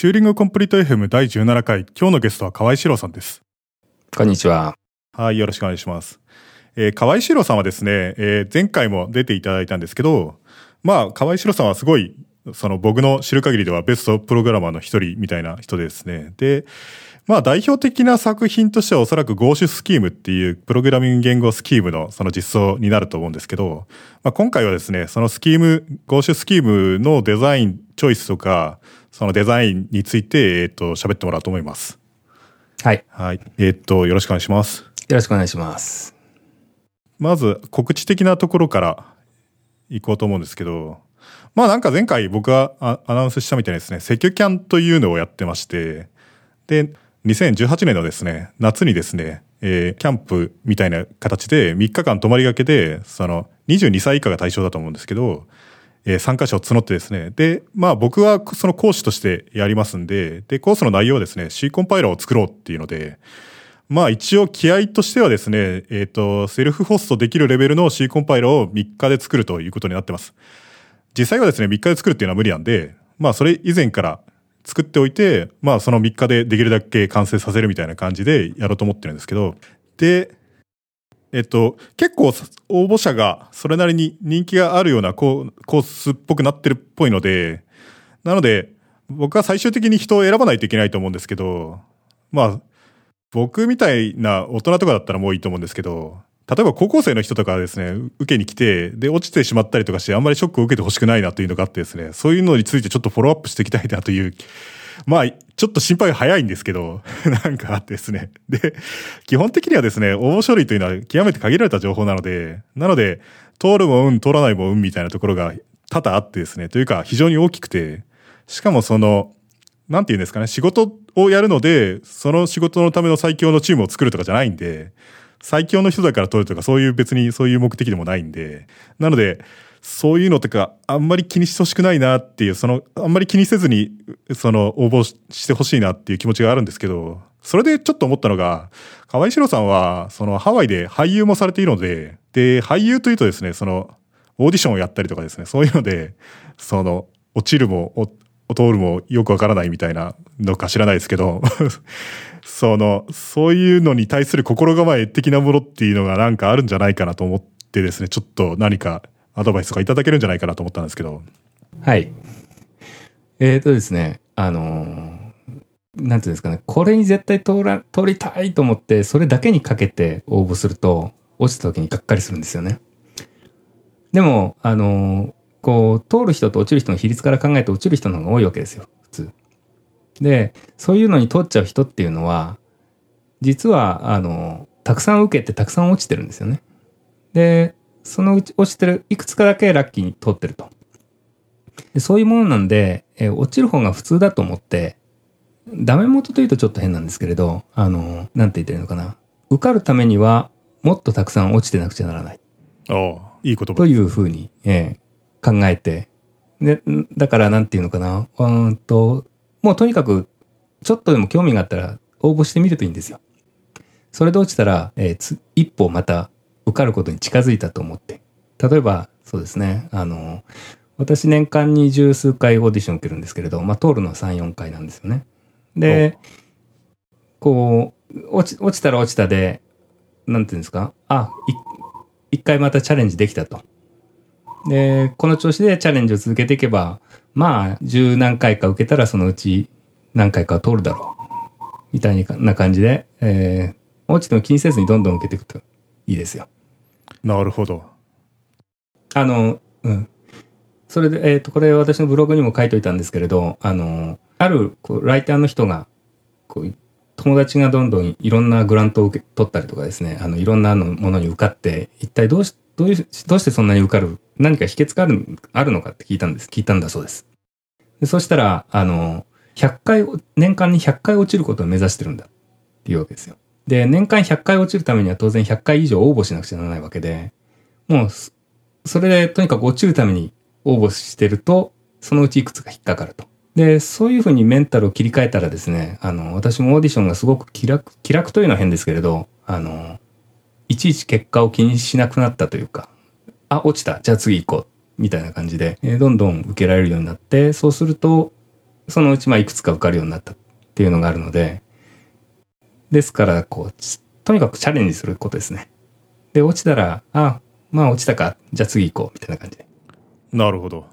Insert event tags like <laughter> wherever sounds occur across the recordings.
チューリングコンプリート FM 第17回、今日のゲストは河合史郎さんです。こんにちは。はい、よろしくお願いします。えー、河合史郎さんはですね、えー、前回も出ていただいたんですけど、まあ、河合史郎さんはすごい、その僕の知る限りではベストプログラマーの一人みたいな人ですね。で、まあ代表的な作品としてはおそらく GO スキームっていうプログラミング言語スキームのその実装になると思うんですけど、まあ今回はですね、そのスキーム、GO スキームのデザイン、チョイスとか、そのデザインについて、えっ、と、喋ってもらおうと思います。はい。はい。えっ、と、よろしくお願いします。よろしくお願いします。まず、告知的なところから行こうと思うんですけど、まあなんか前回僕がアナウンスしたみたいにですね、セキュキャンというのをやってまして、で、2018年のですね、夏にですね、えー、キャンプみたいな形で3日間泊まりがけで、その22歳以下が対象だと思うんですけど、えー、参加者を募ってですね、で、まあ僕はその講師としてやりますんで、で、コースの内容はですね、C コンパイラーを作ろうっていうので、まあ一応気合としてはですね、えっ、ー、と、セルフホストできるレベルの C コンパイラーを3日で作るということになってます。実際はですね、3日で作るっていうのは無理なんで、まあそれ以前から作っておいて、まあその3日でできるだけ完成させるみたいな感じでやろうと思ってるんですけど、で、えっと、結構応募者がそれなりに人気があるようなコースっぽくなってるっぽいので、なので、僕は最終的に人を選ばないといけないと思うんですけど、まあ、僕みたいな大人とかだったらもういいと思うんですけど、例えば高校生の人とかですね、受けに来て、で、落ちてしまったりとかして、あんまりショックを受けてほしくないなというのがあってですね、そういうのについてちょっとフォローアップしていきたいなという、まあ、ちょっと心配が早いんですけど、<laughs> なんかあってですね。で、基本的にはですね、応募書類というのは極めて限られた情報なので、なので、通るも運、通らないも運みたいなところが多々あってですね、というか非常に大きくて、しかもその、なんて言うんですかね、仕事をやるので、その仕事のための最強のチームを作るとかじゃないんで、最強の人だから取るとか、そういう別にそういう目的でもないんで、なので、そういうのとか、あんまり気にしてほしくないなっていう、その、あんまり気にせずに、その、応募してほしいなっていう気持ちがあるんですけど、それでちょっと思ったのが、河合史郎さんは、その、ハワイで俳優もされているので、で、俳優というとですね、その、オーディションをやったりとかですね、そういうので、その、落ちるも、お通るもよくわからないみたいなのか知らないですけど <laughs> その、そういうのに対する心構え的なものっていうのがなんかあるんじゃないかなと思ってですね、ちょっと何かアドバイスとかいただけるんじゃないかなと思ったんですけど。はい。えっ、ー、とですね、あのー、なんていうんですかね、これに絶対通ら、通りたいと思って、それだけにかけて応募すると、落ちた時にがっかりするんですよね。でも、あの、こう、通る人と落ちる人の比率から考えて落ちる人の方が多いわけですよ、普通。で、そういうのに通っちゃう人っていうのは、実は、あの、たくさん受けてたくさん落ちてるんですよね。で、そのうち落ちてる、いくつかだけラッキーに通ってると。でそういうものなんで、え落ちる方が普通だと思って、ダメ元というとちょっと変なんですけれど、あの、なんて言ってるのかな。受かるためには、もっとたくさん落ちてなくちゃならない。ああ、いい言葉。というふうに、えー、考えて。で、だからなんていうのかな。うんと、もうとにかく、ちょっとでも興味があったら応募してみるといいんですよ。それで落ちたら、えー、一歩また受かることに近づいたと思って。例えば、そうですね、あの、私年間に十数回オーディション受けるんですけれど、まあ通るのは3、4回なんですよね。で、こう、落ち、落ちたら落ちたで、なんていうんですか？あ、一回またチャレンジできたと。で、この調子でチャレンジを続けていけば、まあ、十何回か受けたらそのうち何回かは通るだろう。みたいな感じで、えー、落ちても気にせずにどんどん受けていくといいですよ。なるほど。あの、うん。それで、えっ、ー、と、これ私のブログにも書いといたんですけれど、あの、あるこうライターの人が、こう、友達がどんどんいろんなグラントを受け取ったりとかですね、あの、いろんなのものに受かって、一体どうし、どういう、どうしてそんなに受かる何か秘訣がある、あるのかって聞いたんです。聞いたんだそうです。でそしたら、あの、100回、年間に100回落ちることを目指してるんだっていうわけですよ。で、年間100回落ちるためには当然100回以上応募しなくちゃならないわけで、もう、それでとにかく落ちるために応募してると、そのうちいくつか引っかかると。で、そういうふうにメンタルを切り替えたらですね、あの、私もオーディションがすごく気楽、気楽というのは変ですけれど、あの、いちいち結果を気にしなくなったというか、あ、落ちた。じゃあ次行こう。みたいな感じで、えー、どんどん受けられるようになって、そうすると、そのうちまあいくつか受かるようになったっていうのがあるので、ですから、こう、とにかくチャレンジすることですね。で、落ちたら、あ、まあ落ちたか、じゃあ次行こう、みたいな感じで。なるほど。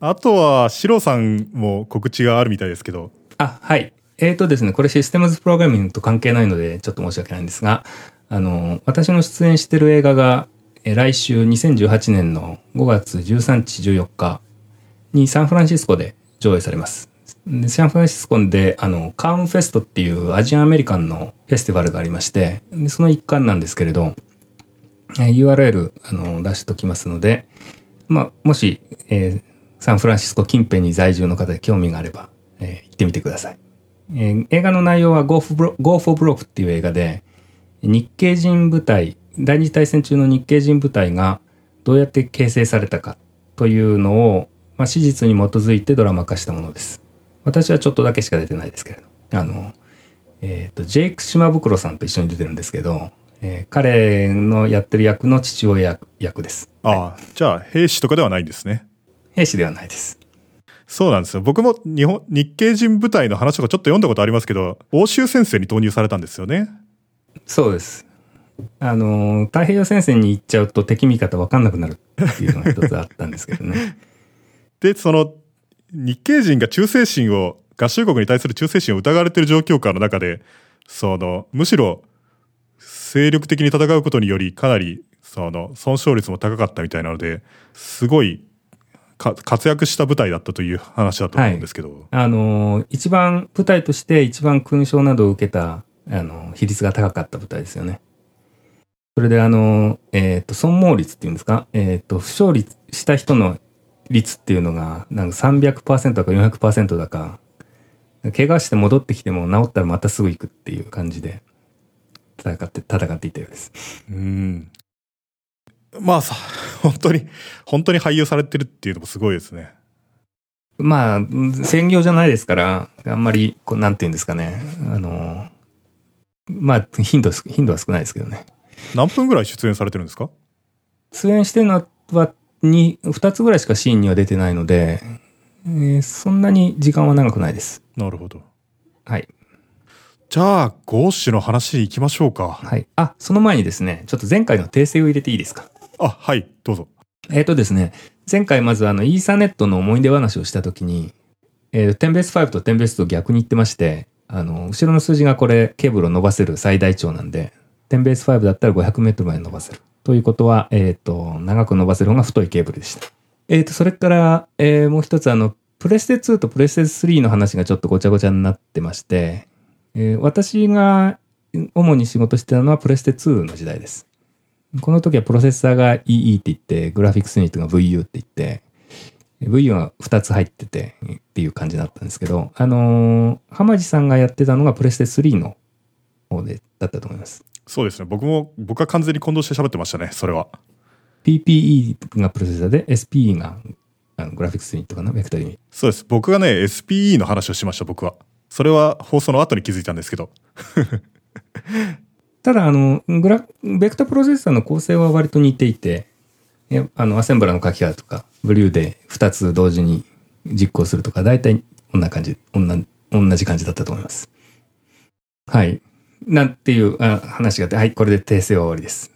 あとは、シロさんも告知があるみたいですけど。あ、はい。えーとですね、これシステムズプログラミングと関係ないので、ちょっと申し訳ないんですが、あの、私の出演してる映画が、え来週2018年の5月13日14日にサンフランシスコで上映されます。でサンフランシスコで、あの、カーンフェストっていうアジアンアメリカンのフェスティバルがありまして、でその一環なんですけれど、えー URL、あの、出しておきますので、まあ、もし、えーサンフランシスコ近辺に在住の方で興味があれば、えー行ってみてください。えー映画の内容は Go for Bro- Go for Broke っていう映画で、日系人部隊、第二次大戦中の日系人部隊がどうやって形成されたかというのを、まあ、史実に基づいてドラマ化したものです。私はちょっとだけしか出てないですけれど。あの、えっ、と、ジェイク島袋さんと一緒に出てるんですけど、えー彼のやってる役の父親役役です。ああ、じゃあ、兵士とかではないんですね。兵士ではないです。そうなんですよ。僕も日本、日系人部隊の話とかちょっと読んだことありますけど、欧州戦線に投入されたんですよね。そうです。あの、太平洋戦線に行っちゃうと敵味方分かんなくなるっていうのが一つあったんですけどね。<laughs> で、その、日系人が忠誠心を、合衆国に対する忠誠心を疑われている状況下の中で、その、むしろ、精力的に戦うことにより、かなり、その、損傷率も高かったみたいなので、すごい、か活躍した部隊だったという話だと思うんですけど、あの、一番、部隊として一番勲章などを受けた、あの、比率が高かった部隊ですよね。それであの、えっ、と、損耗率っていうんですか？えっ、と、負傷率した人の率っていうのが、なんか300%だか400%だか、怪我して戻ってきても治ったらまたすぐ行くっていう感じで、戦って、戦っていたようです。うん。まあさ、本当に、本当に俳優されてるっていうのもすごいですね。まあ、専業じゃないですから、あんまり、こう、なんていうんですかね。あの、まあ、頻度す、頻度は少ないですけどね。何分ぐらい出演されてるんですか？出演してるのは、に、二つぐらいしかシーンには出てないので、えーそんなに時間は長くないです。なるほど。はい。じゃあ、ゴーシュの話行きましょうか。はい。あ、その前にですね、ちょっと前回の訂正を入れていいですか？あ、はい、どうぞ。えっ、とですね、前回まずあの、イーサネットの思い出話をしたときに、えー、10ベース5と10ベースと逆に言ってまして、あの、後ろの数字がこれ、ケーブルを伸ばせる最大値なんで、10ベース5だったら500メートルまで伸ばせる。ということは、えっ、と、長く伸ばせる方が太いケーブルでした。えっ、と、それから、えーもう一つあの、プレステ2とプレステ3の話がちょっとごちゃごちゃになってまして、えー私が主に仕事してたのはプレステ2の時代です。この時はプロセッサーが EE って言って、グラフィックスユニットが VU って言って、VU が2つ入っててっていう感じだったんですけど、あのー浜地さんがやってたのがプレステ3の方で、だったと思います。そうですね。僕も、僕は完全に混同して喋ってましたね、それは。PPE がプロセッサーで、SPE があのグラフィックスユニットかな、ベクターユニット。そうです。僕がね、SPE の話をしました、僕は。それは放送の後に気づいたんですけど。<laughs> ただ、あの、グラ、ベクタープロセッサーの構成は割と似ていて、あの、アセンブラの書き方とか、ブリューで2つ同時に実行するとか、大体こんな感じ同じ感じだったと思います。はい。なんていうあ話があって、はい、これで訂正は終わりです。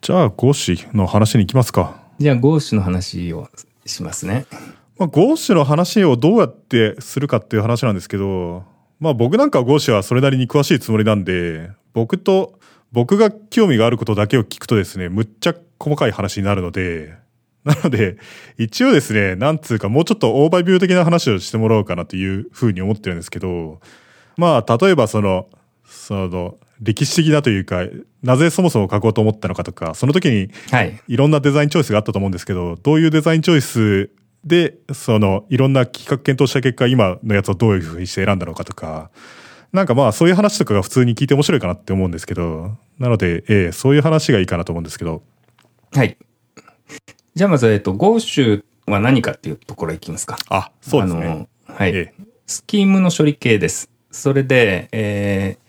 じゃあ、ゴーシュの話に行きますか。じゃあ、ゴーシュの話をしますね。まあ、ゴーシュの話をどうやってするかっていう話なんですけど、まあ僕なんかはゴーシュはそれなりに詳しいつもりなんで、僕と、僕が興味があることだけを聞くとですね、むっちゃ細かい話になるので、なので、一応ですね、なんつうかもうちょっとオーバービュー的な話をしてもらおうかなというふうに思ってるんですけど、まあ例えばその、その、歴史的なというか、なぜそもそも書こうと思ったのかとか、その時にはい。いろんなデザインチョイスがあったと思うんですけど、どういうデザインチョイスで、その、いろんな企画検討した結果、今のやつをどういうふうにして選んだのかとか、なんかまあそういう話とかが普通に聞いて面白いかなって思うんですけど、なので、ええそういう話がいいかなと思うんですけど、はい。じゃあ、まず、えっと、ゴーシュは何かっていうところいきますか。あ、そうですね。あの、はい。ええスキームの処理系です。それで、えー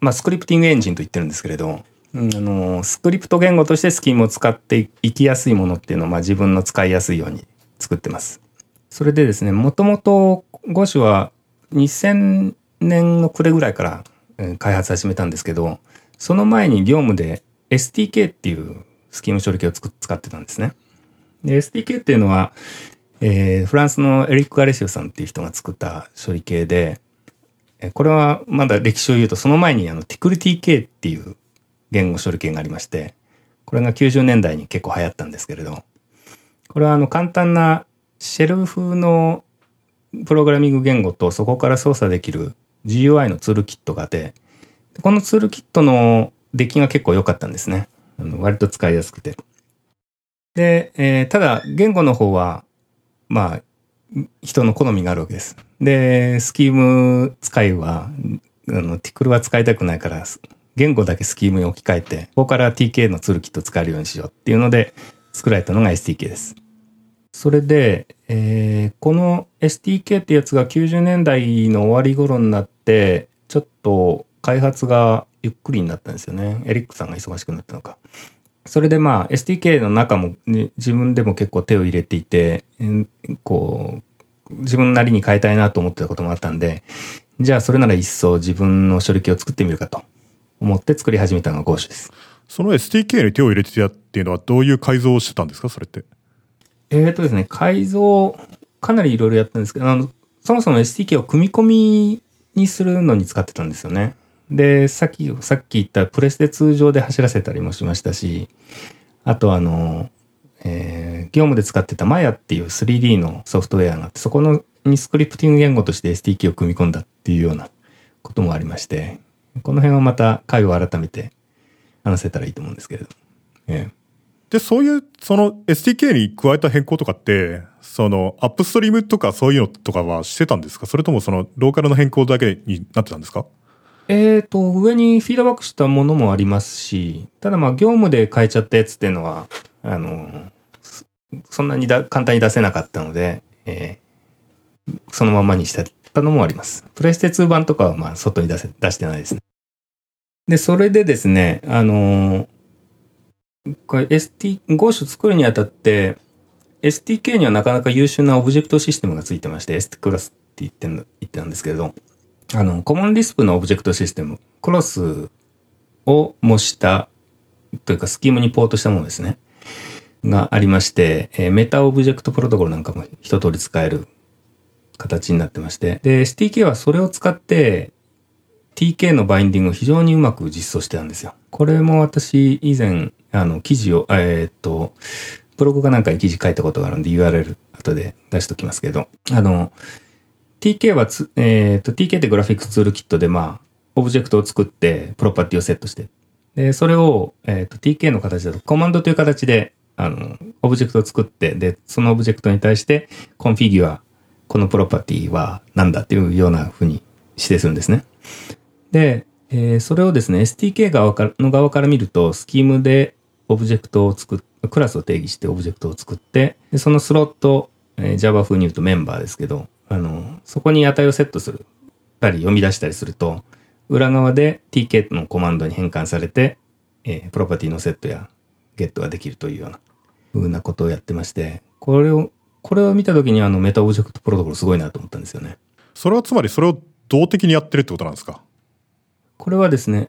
まあ、スクリプティングエンジンと言ってるんですけれど、うんあの、スクリプト言語としてスキームを使っていきやすいものっていうのを、まあ、自分の使いやすいように作ってます。それでですね、もともと Gosh は2000年の暮れぐらいから開発始めたんですけど、その前に業務で STK っていうスキーム処理器を使ってたんですね。で、STK っていうのは、えー、フランスのエリック・ガレシオさんっていう人が作った処理系で、これはまだ歴史を言うと、その前にあの TICLTK っていう言語処理系がありまして、これが90年代に結構流行ったんですけれど、これはあの簡単なシェル風のプログラミング言語とそこから操作できる GUI のツールキットがあって、このツールキットの出来が結構良かったんですね。あの割と使いやすくて。で、えー、ただ言語の方は、まあ、人の好みがあるわけです。で、スキーム使いは、あの、ティクルは使いたくないから、言語だけスキームに置き換えて、ここから TK のツールキット使えるようにしようっていうので、作られたのが STK です。それで、えー、この STK ってやつが90年代の終わり頃になって、ちょっと開発がゆっくりになったんですよね。エリックさんが忙しくなったのか。それでまあ STK の中も、ね、自分でも結構手を入れていて、こう、自分なりに変えたいなと思ってたこともあったんで、じゃあそれなら一層自分の処理器を作ってみるかと思って作り始めたのが g o です。その STK に手を入れてたっていうのはどういう改造をしてたんですかそれって？えっ、ー、とですね、改造、かなりいろいろやったんですけど、あの、そもそも STK を組み込みにするのに使ってたんですよね。で、さっき、さっき言ったプレスで通常で走らせたりもしましたし、あとあの、えー、業務で使ってた Maya っていう 3D のソフトウェアがあって、そこのにスクリプティング言語として STK を組み込んだっていうようなこともありまして、この辺はまた回を改めて話せたらいいと思うんですけれど。えーで、そういう、その SDK に加えた変更とかって、そのアップストリームとかそういうのとかはしてたんですか？それともそのローカルの変更だけになってたんですか？えっ、ー、と、上にフィードバックしたものもありますし、ただまあ業務で変えちゃったやつっていうのは、あの、そんなにだ簡単に出せなかったので、えー、そのままにしてたのもあります。プレステ2版とかはまあ外に出せ、出してないですね。で、それでですね、あのこれ ST、GOSH 作るにあたって、STK にはなかなか優秀なオブジェクトシステムがついてまして、ST クラスって言ってん言ってたんですけれど、あの、コモンリスプのオブジェクトシステム、クロスを模した、というかスキームにポートしたものですね。がありまして、えー、メタオブジェクトプロトコルなんかも一通り使える形になってまして。で、STK はそれを使って TK のバインディングを非常にうまく実装してたんですよ。これも私以前、あの、記事を、えー、っと、ブログかなんかに記事書いたことがあるんで URL 後で出しときますけど、あの、TK はつ、えっ、ー、と、TK ってグラフィックツールキットで、まあ、オブジェクトを作って、プロパティをセットして。で、それを、えっ、ー、と、TK の形だと、コマンドという形で、あの、オブジェクトを作って、で、そのオブジェクトに対して、 configure、このプロパティは何だっていうような風に指定するんですね。で、えー、それをですね、STK 側からの側から見ると、スキームでオブジェクトを作っ、クラスを定義してオブジェクトを作って、でそのスロット、えー、Java 風に言うとメンバーですけど、あの、そこに値をセットするたり読み出したりすると、裏側で tk のコマンドに変換されて、えー、プロパティのセットやゲットができるというような風なことをやってまして、これを、これを見たときにあのメタオブジェクトプロトコルすごいなと思ったんですよね。それはつまりそれを動的にやってるってことなんですか？これはですね、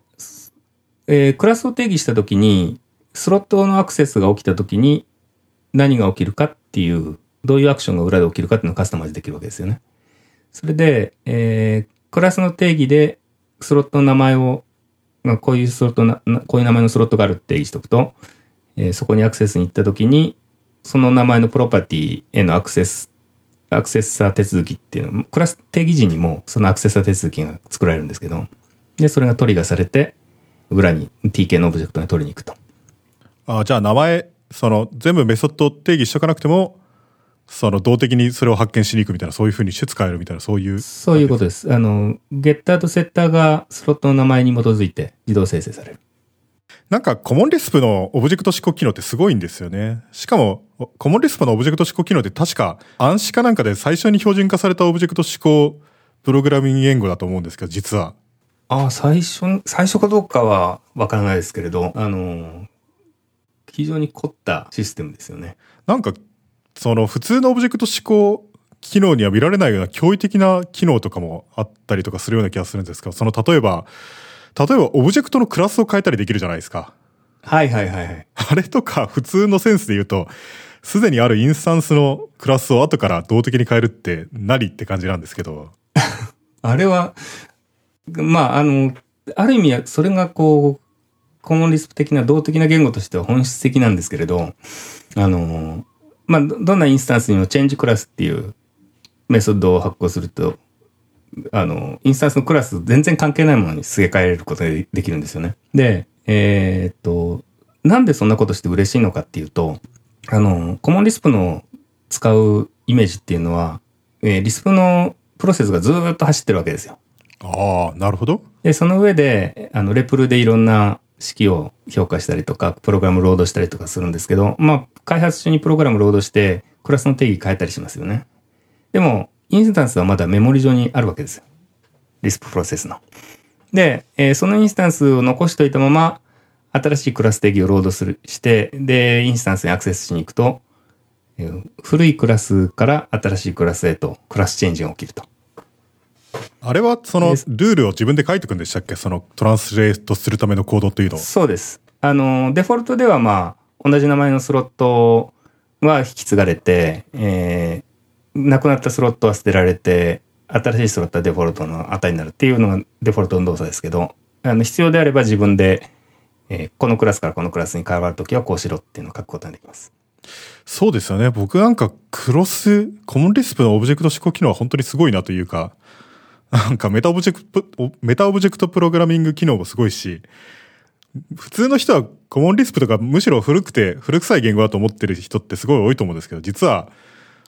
えー、クラスを定義したときに、スロットのアクセスが起きたときに何が起きるかっていうどういうアクションが裏で起きるかっていうのをカスタマイズできるわけですよね。それで、えー、クラスの定義でスロットの名前を、まあ、こういうスロットな、こういう名前のスロットがあるって定義しとくと、えー、そこにアクセスに行ったときに、その名前のプロパティへのアクセス、アクセッサー手続きっていうの、クラス定義時にもそのアクセッサー手続きが作られるんですけど、で、それがトリガーされて、裏に TK のオブジェクトに取りに行くと。ああじゃあ名前、その全部メソッド定義しとかなくても、その動的にそれを発見しに行くみたいな、そういうふうにして使えるみたいな、そういう。そういうことです。あの、ゲッターとセッターがスロットの名前に基づいて自動生成される。なんか、 Common Lisp のオブジェクト指向機能ってすごいんですよね。しかも、 Common Lisp のオブジェクト指向機能って確か ANSI かなんかで最初に標準化されたオブジェクト指向プログラミング言語だと思うんですけど、実は。ああ、最初、最初かどうかはわからないですけれど、あの、非常に凝ったシステムですよね。なんか、その普通のオブジェクト指向機能には見られないような驚異的な機能とかもあったりとかするような気がするんですけど、その例えば、例えばオブジェクトのクラスを変えたりできるじゃないですか。はいはいはいはい。<laughs> あれとか普通のセンスで言うと、すでにあるインスタンスのクラスを後から動的に変えるって何って感じなんですけど。<laughs> あれは、まあ、あの、ある意味はそれがこう、コモンリスプ的な動的な言語としては本質的なんですけれど、あの、まあ、どんなインスタンスにもチェンジクラスっていうメソッドを発行すると、あの、インスタンスのクラス全然関係ないものにすげ替えれることができるんですよね。で、えー、っと、なんでそんなことして嬉しいのかっていうと、あの、コモンリスプの使うイメージっていうのは、えー、リスプのプロセスがずっと走ってるわけですよ。ああ、なるほど。で、その上で、あの、レプルでいろんな式を評価したりとか、プログラムロードしたりとかするんですけど、まあ、開発中にプログラムロードして、クラスの定義変えたりしますよね。でも、インスタンスはまだメモリ上にあるわけですよ。リスププロセスの。で、えー、そのインスタンスを残しといたまま、新しいクラス定義をロードする、して、で、インスタンスにアクセスしに行くと、えー、古いクラスから新しいクラスへと、クラスチェンジが起きると。あれは、その、ルールを自分で書いていくんでしたっけ？その、トランスレートするためのコードというのそうです。あの、デフォルトではまあ、同じ名前のスロットは引き継がれて、えー、なくなったスロットは捨てられて、新しいスロットはデフォルトの値になるっていうのがデフォルトの動作ですけど、あの必要であれば自分で、えー、このクラスからこのクラスに変わるときはこうしろっていうのを書くことができます。そうですよね。僕なんか CLOS、 Common Lisp のオブジェクト指向機能は本当にすごいなというか、なんかメタオブジェクト、メタオブジェクトプログラミング機能もすごいし、普通の人は Common Lisp とかむしろ古くて古臭い言語だと思ってる人ってすごい多いと思うんですけど、実は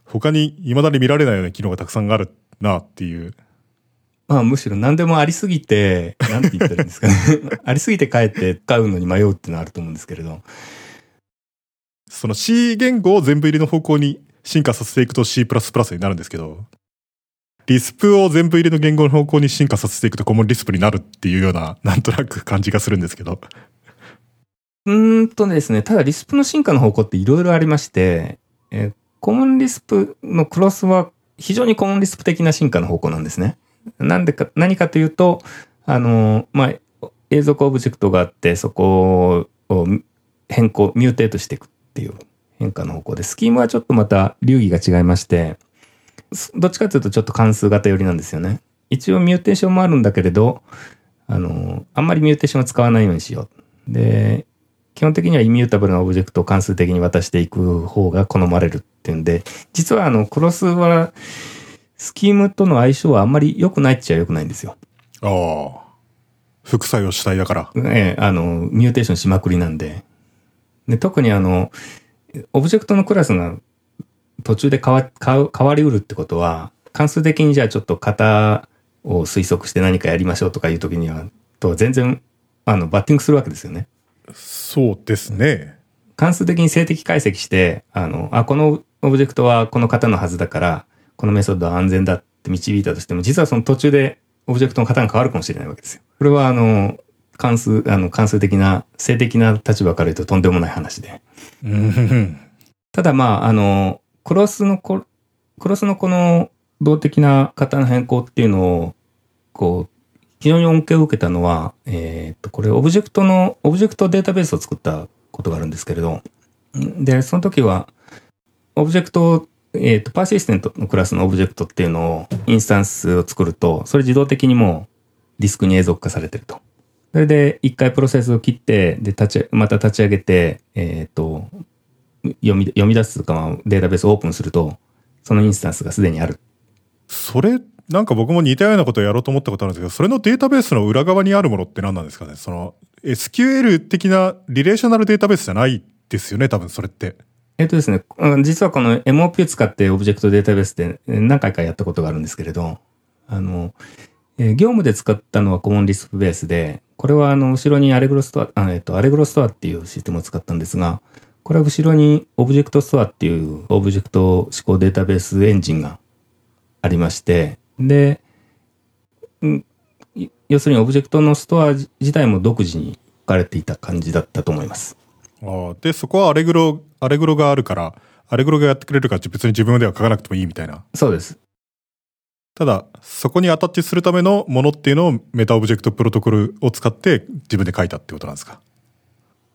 他に未だに見られないような機能がたくさんあるなっていう。まあむしろ何でもありすぎて、なんて言ったらいいんですかね。<laughs> ありすぎてかえって使うのに迷うっていうのはあると思うんですけれど。その C 言語を全部入りの方向に進化させていくと C++ になるんですけど、リスプを全部入りの言語の方向に進化させていくとコモンリスプになるっていうような、なんとなく感じがするんですけど。うんとですね、ただリスプの進化の方向っていろいろありまして、えコモンリスプのクロスは非常に Common Lisp 的な進化の方向なんですね。なんでか、何かというと、あの、まあ、永続オブジェクトがあって、そこを変更、 mutate していくっていう変化の方向で、スキームはちょっとまた流儀が違いまして、どっちかというとちょっと関数型寄りなんですよね。一応 mutation もあるんだけれど、あの、あんまり mutation を使わないようにしよう。で、基本的には immutable なオブジェクトを関数的に渡していく方が好まれるっていうんで、実はあの、クロスは、スキームとの相性はあんまり良くないっちゃ良くないんですよ。ああ。副作用主体だから。ええ、あの、ミューテーションしまくりなんで。で、特にあの、オブジェクトのクラスが途中で変わ、変わりうるってことは、関数的にじゃあちょっと型を推測して何かやりましょうとかいう時には、と全然、あの、バッティングするわけですよね。そうですね。関数的に静的解析して、あの、あ、このオブジェクトはこの型のはずだから、このメソッドは安全だって導いたとしても、実はその途中でオブジェクトの型が変わるかもしれないわけですよ。これはあの、関数、あの、関数的な、静的な立場から言うととんでもない話で。ただまあ、あの、 CLOS のこ、 CLOS のこの動的な型の変更っていうのを、こう、非常に恩恵を受けたのは、えっ、と、これオブジェクトの、オブジェクトデータベースを作ったことがあるんですけれど、で、その時は、オブジェクト、えっ、と、 persistent のクラスのオブジェクトっていうのを、インスタンスを作ると、それ自動的にもディスクに永続化されてると。それで、一回プロセスを切って、で、立ち、また立ち上げて、えっ、と、読み、読み出すか、データベースをオープンすると、そのインスタンスがすでにある。それなんか僕も似たようなことをやろうと思ったことあるんですけど、それのデータベースの裏側にあるものって何なんですかね？その SQL 的なリレーショナルデータベースじゃないですよね？多分それって。えっとですね、実はこの MOP を使ってオブジェクトデータベースで何回かやったことがあるんですけれど、あの、え業務で使ったのは Common Lisp ベースで、これはあの、後ろに AllegroStore、あえっと、 AllegroStore っていうシステムを使ったんですが、これは後ろに ObjectStore っていうオブジェクト指向データベースエンジンがありまして、で、要するにオブジェクトのストア自体も独自に置かれていた感じだったと思います。あで、そこは Allegro、Allegro があるから Allegro がやってくれるから別に自分では書かなくてもいいみたいな。そうです。ただ、そこにアタッチするためのものっていうのを metaobject protocol を使って自分で書いたってことなんですか？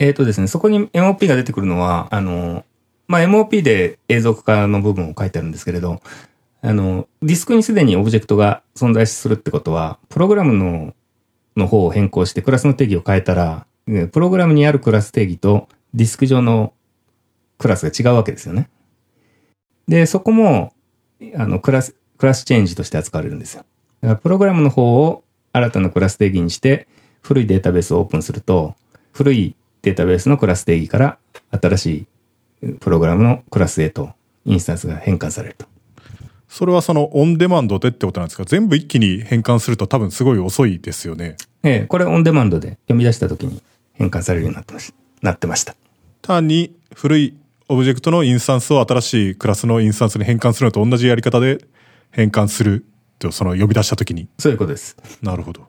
えっ、とですね、そこに MOP が出てくるのは、あの、まあ、MOP で永続化の部分を書いてあるんですけれど、あの、ディスクにすでにオブジェクトが存在するってことは、プログラムの、の方を変更してクラスの定義を変えたら、プログラムにあるクラス定義とディスク上のクラスが違うわけですよね。で、そこも、あの、クラス、クラスチェンジとして扱われるんですよ。だからプログラムの方を新たなクラス定義にして、古いデータベースをオープンすると、古いデータベースのクラス定義から新しいプログラムのクラスへとインスタンスが変換されると。それはそのオンデマンドでってことなんですか？全部一気に変換すると多分すごい遅いですよね。ええ、これオンデマンドで読み出した時に変換されるようになってましなってました。単に古いオブジェクトのインスタンスを新しいクラスのインスタンスに変換するのと同じやり方で変換するとその呼び出した時に。そういうことです。なるほど。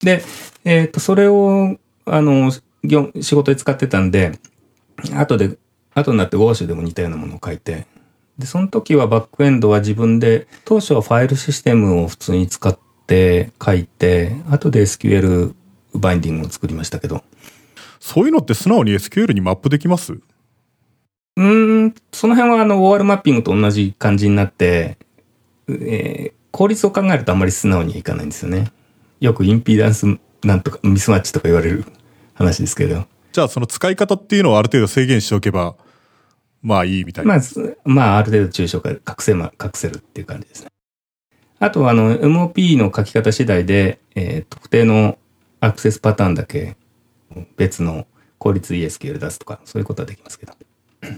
で、えっ、と、それを、あの、業仕事で使ってたんで、後で、後になって Go でも似たようなものを書いて、で、その時はバックエンドは自分で、当初はファイルシステムを普通に使って書いて、後で SQL バインディングを作りましたけど、そういうのって素直に SQL にマップできます？うーん、その辺はあの OR マッピングと同じ感じになって、えー効率を考えるとあんまり素直にはいかないんですよね。よくインピーダンスなんとかミスマッチとか言われる話ですけど。じゃあその使い方っていうのをある程度制限しておけば、まあいいみたいな。まあ、すまあ、ある程度抽象化、隠せま、隠せるっていう感じですね。あとは、あの、MOP の書き方次第で、えー特定のアクセスパターンだけ別の効率 ESQL 出すとか、そういうことはできますけど。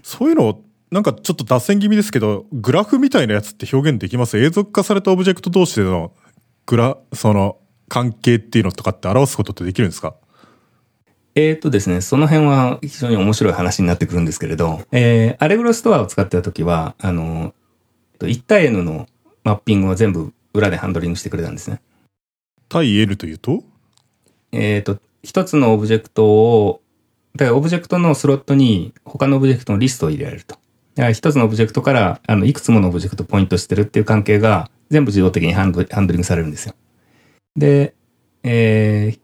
そういうのを、なんかちょっと脱線気味ですけど、グラフみたいなやつって表現できます？永続化されたオブジェクト同士でのグラ、その関係っていうのとかって表すことってできるんですか？えー、とですね、その辺は非常に面白い話になってくるんですけれど、えー、 AllegroStore を使ってた時は、あの、1対 N のマッピングを全部裏でハンドリングしてくれたんですね。対 N というと？えっ、と、一つのオブジェクトを、だからオブジェクトのスロットに他のオブジェクトのリストを入れられると。だから一つのオブジェクトから、あの、いくつものオブジェクトをポイントしてるっていう関係が全部自動的にハンドハンドリングされるんですよ。で、えー、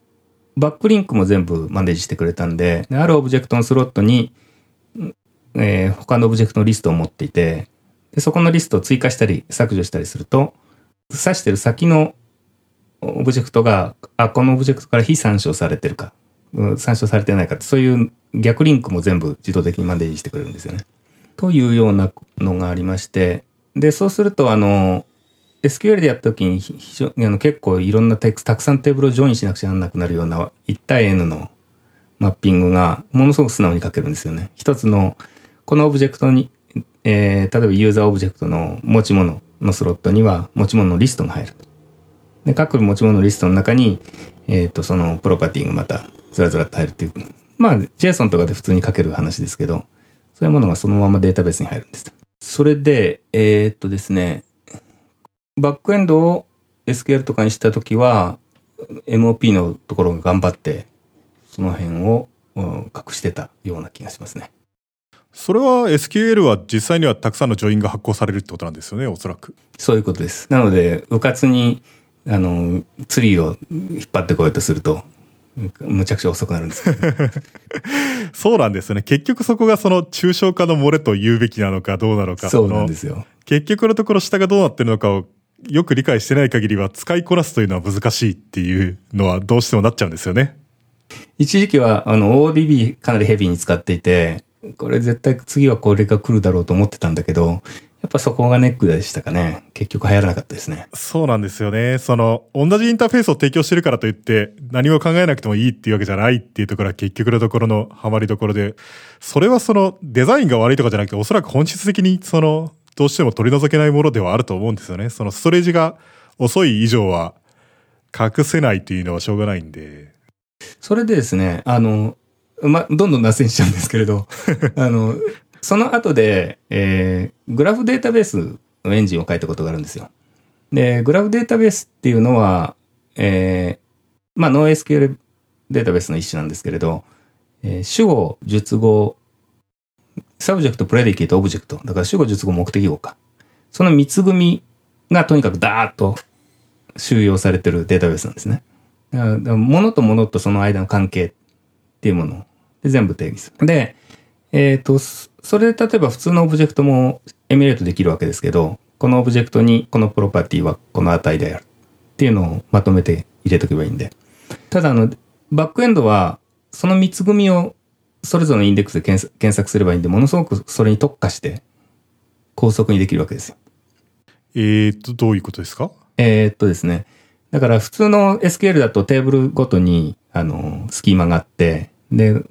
バックリンクも全部マネージしてくれたんで、であるオブジェクトのスロットに、えー他のオブジェクトのリストを持っていて、でそこのリストを追加したり削除したりすると、指してる先のオブジェクトが、あ、このオブジェクトから被参照されてるか、参照されてないかって、そういう逆リンクも全部自動的にマネージしてくれるんですよね。というようなのがありまして、で、そうすると、あの、SQL でやった時に非常にあの結構いろんなテクスたくさんテーブルをジョインしなくちゃならなくなるような1対 N のマッピングがものすごく素直に書けるんですよね。一つの、このオブジェクトに、えー例えばユーザーオブジェクトの持ち物のスロットには持ち物のリストが入ると。で、各持ち物のリストの中に、えっ、と、そのプロパティがまたずらずらと入るっていう。まあ、JSON とかで普通に書ける話ですけど、そういうものがそのままデータベースに入るんです。それで、えーっとですね、バックエンドを SQL とかにしたときは、MOP のところが頑張って、その辺を、うん隠してたような気がしますね。それは SQL は実際にはたくさんのジョインが発行されるってことなんですよね、おそらく。そういうことです。なので、うかつに、あの、ツリーを引っ張ってこようとすると、むちゃくちゃ遅くなるんです。<laughs> そうなんですよね。結局そこがその抽象化の漏れと言うべきなのかどうなのか。そうなんのですよ。結局のところ下がどうなってるのかをよく理解してない限りは使いこなすというのは難しいっていうのはどうしてもなっちゃうんですよね。一時期は、あの、ODB かなりヘビーに使っていて、これ絶対次はこれが来るだろうと思ってたんだけど、やっぱそこがネックでしたかね。結局流行らなかったですね。そうなんですよね。その、同じインターフェースを提供してるからといって、何も考えなくてもいいっていうわけじゃないっていうところは結局のところのハマりどころで、それはその、デザインが悪いとかじゃなくて、おそらく本質的にその、どうしても取り除けないものではあると思うんですよね。そのストレージが遅い以上は、隠せないっていうのはしょうがないんで。それでですね、あの、ま、どんどん脱線しちゃうんですけれど、<laughs> あの、その後で、えーグラフデータベースのエンジンを書いたことがあるんですよ。で、グラフデータベースっていうのは、えーまあ、NoSQL データベースの一種なんですけれど、えー主語、述語 subject、predicate、object。だから主語、述語、目的語か。その三つ組がとにかくダーッと収容されてるデータベースなんですね。だからだから物と物とその間の関係っていうもので全部定義する。で、えっ、と、それで例えば普通のオブジェクトもエミュレートできるわけですけど、このオブジェクトにこのプロパティはこの値であるっていうのをまとめて入れとけばいいんで。ただあの、バックエンドはその三つ組をそれぞれのインデックスで検索すればいいんで、ものすごくそれに特化して高速にできるわけですよ。えーと、どういうことですか？えーっとですね。だから普通の SQL だとテーブルごとに、あの、スキーマがあって、で、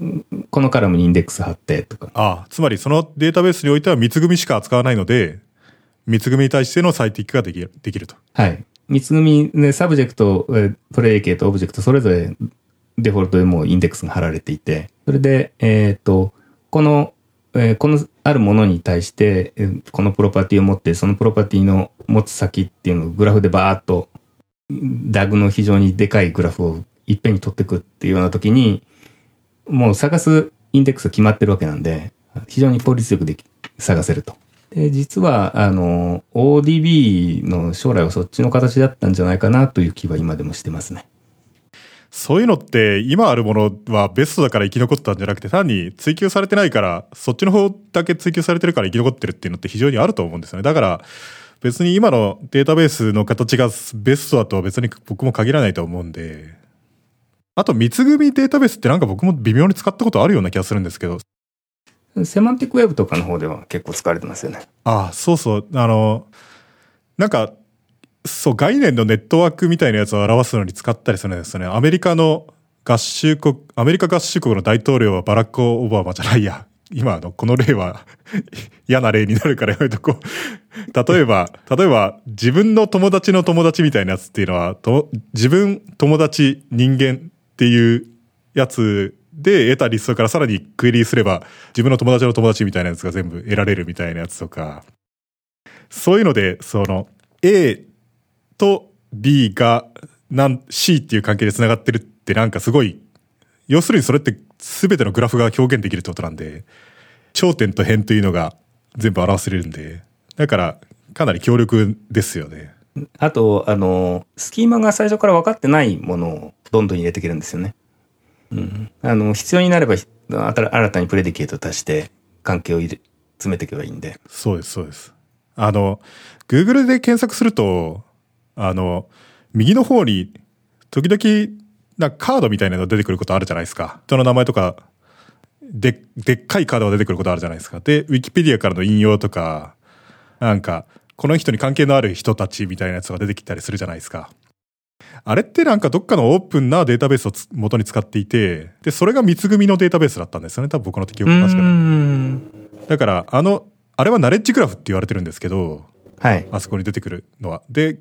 このカラムにインデックス貼ってとか。ああ、つまりそのデータベースにおいては三つ組しか扱わないので、三つ組に対しての最適化ができるできると。はい。三つ組で、 subject、えー predicate、object、それぞれデフォルトでもうインデックスが貼られていて、それで、えーと、この、えーこのあるものに対して、このプロパティを持って、そのプロパティの持つ先っていうのをグラフでバーっと、 DAG の非常にでかいグラフをいっぺんに取っていくっていうような時に、もう探すインデックスが決まってるわけなんで、非常に効率よくでき探せると。で、実は、あの、ODB の将来はそっちの形だったんじゃないかなという気は今でもしてますね。そういうのって今あるものはベストだから生き残ったんじゃなくて単に追求されてないからそっちの方だけ追求されてるから生き残ってるっていうのって非常にあると思うんですよね。だから別に今のデータベースの形がベストだとは別に僕も限らないと思うんで。あと三つ組データベースってなんか僕も微妙に使ったことあるような気がするんですけど。セマンティックウェブとかの方では結構使われてますよね。ああ、そうそう。あの、なんか、そう、概念のネットワークみたいなやつを表すのに使ったりするんですよね。アメリカの合衆国、アメリカ合衆国の大統領はバラック・オバマじゃないや。<laughs> 今の、この例は <laughs> 嫌な例になるからやめとこう。例えば、例えば、自分の友達の友達みたいなやつっていうのは、と自分、友達、人間っていうやつで得たリストからさらにクエリーすれば、自分の友達の友達みたいなやつが全部得られるみたいなやつとか、そういうので、その、A と B が、なん C っていう関係で繋がってるってなんかすごい、要するにそれって全てのグラフが表現できるってことなんで、頂点と辺というのが全部表せれるんで、だからかなり強力ですよね。あと、あの、スキーマが最初から分かってないものをどんどん入れていけるんですよね。うん。あの、必要になれば、ひ新新たにプレディケート足して関係を入れ、詰めていけばいいんで。そうです、そうです。あの、Google で検索すると、あの、右の方に、時々、なカードみたいなの出てくることあるじゃないですか。人の名前とか、で、でっかいカードが出てくることあるじゃないですか。で、Wikipedia からの引用とか、なんか、この人に関係のある人たちみたいなやつが出てきたりするじゃないですか。あれってなんかどっかのオープンなデータベースをつ元に使っていて、で、それが三つ組のデータベースだったんですよね。多分僕の記憶が確かに。ん。だから、あの、あれはナレッジグラフって言われてるんですけど、はい。あそこに出てくるのは。で、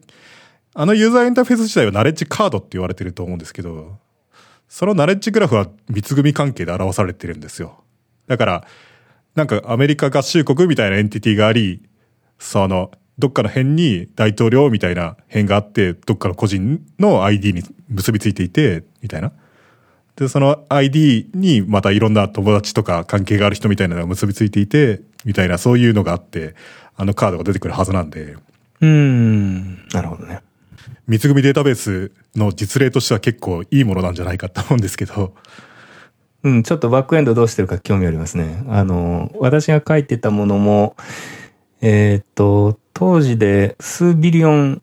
あのユーザーインターフェース自体はナレッジカードって言われてると思うんですけど、そのナレッジグラフは三つ組関係で表されてるんですよ。だから、なんかアメリカ合衆国みたいなエンティティがあり、その、どっかの辺に大統領みたいな辺があって、どっかの個人の ID に結びついていて、みたいな。で、その ID にまたいろんな友達とか関係がある人みたいなのが結びついていて、みたいなそういうのがあって、あのカードが出てくるはずなんで、うん。なるほどね。三つ組データベースの実例としては結構いいものなんじゃないかと思うんですけど、うん、ちょっとバックエンドどうしてるか興味ありますね。あの、私が書いてたものも、えーっと、当時で数ビリオン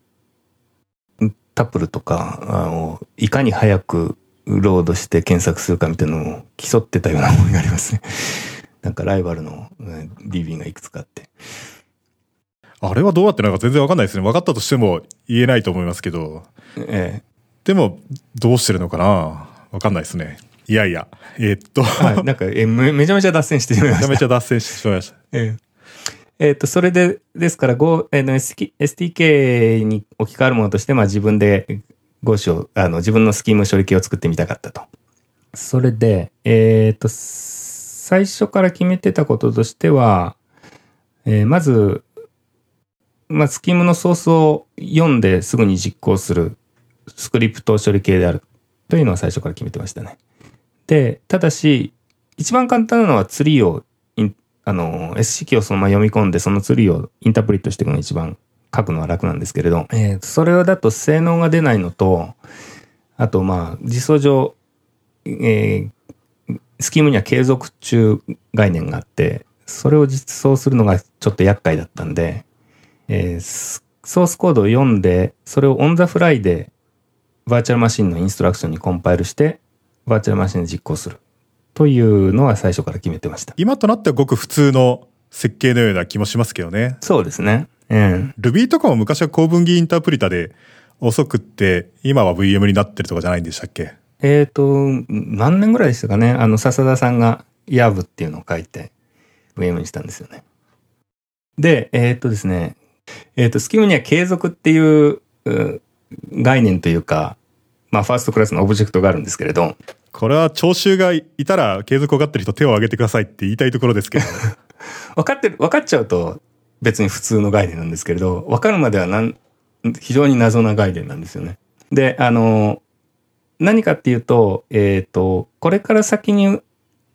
タップルとか、あの、いかに早くロードして検索するかみたいなのを競ってたような思いがありますね。なんかライバルの DB がいくつかあって。あれはどうやってなんか全然わかんないですね。分かったとしても言えないと思いますけど、えでもどうしてるのかな？わかんないですね。いやいや、えーっと、えはい、なんかえめめちゃめちゃ脱線してしまいましためちゃめ。ちゃ脱線してしまいました。<laughs> えええっと、それで、ですから、Go、えー SDK に置き換わるものとして、まあ自分で Go を、あの、自分のスキーム処理系を作ってみたかったと。それで、えっと、最初から決めてたこととしては、えーまず、まあ、スキームのソースを読んですぐに実行するスクリプト処理系であるというのは最初から決めてましたね。で、ただし、一番簡単なのはツリーをあの、S 式をそのまま読み込んで、そのツリーをインタープリットしていくのが一番書くのは楽なんですけれど、えー、それだと性能が出ないのと、あとまあ、実装上、えー、スキームには継続中概念があって、それを実装するのがちょっと厄介だったんで、えー、ソースコードを読んで、それを on the fly でバーチャルマシンのインストラクションにコンパイルして、バーチャルマシンで実行する。というのは最初から決めてました。今となってはごく普通の設計のような気もしますけどね。そうですね。うん。Ruby とかも昔は構文木インタープリタで遅くって、今は VM になってるとかじゃないんでしたっけ？えっ、ー、と、何年ぐらいでしたかね。あの、笹田さんが YAV っていうのを書いて VM にしたんですよね。で、えっ、ー、とですね、えっ、ー、と、スキムには継続っていう概念というか、まあ、ファーストクラスのオブジェクトがあるんですけれど。これは聴衆がいたら継続分かってる人手を挙げてくださいって言いたいところですけど。<laughs> 分かってる、分かっちゃうと別に普通の概念なんですけれど、分かるまではなん非常に謎な概念なんですよね。で、あの、何かっていうと、えっ、ー、と、これから先に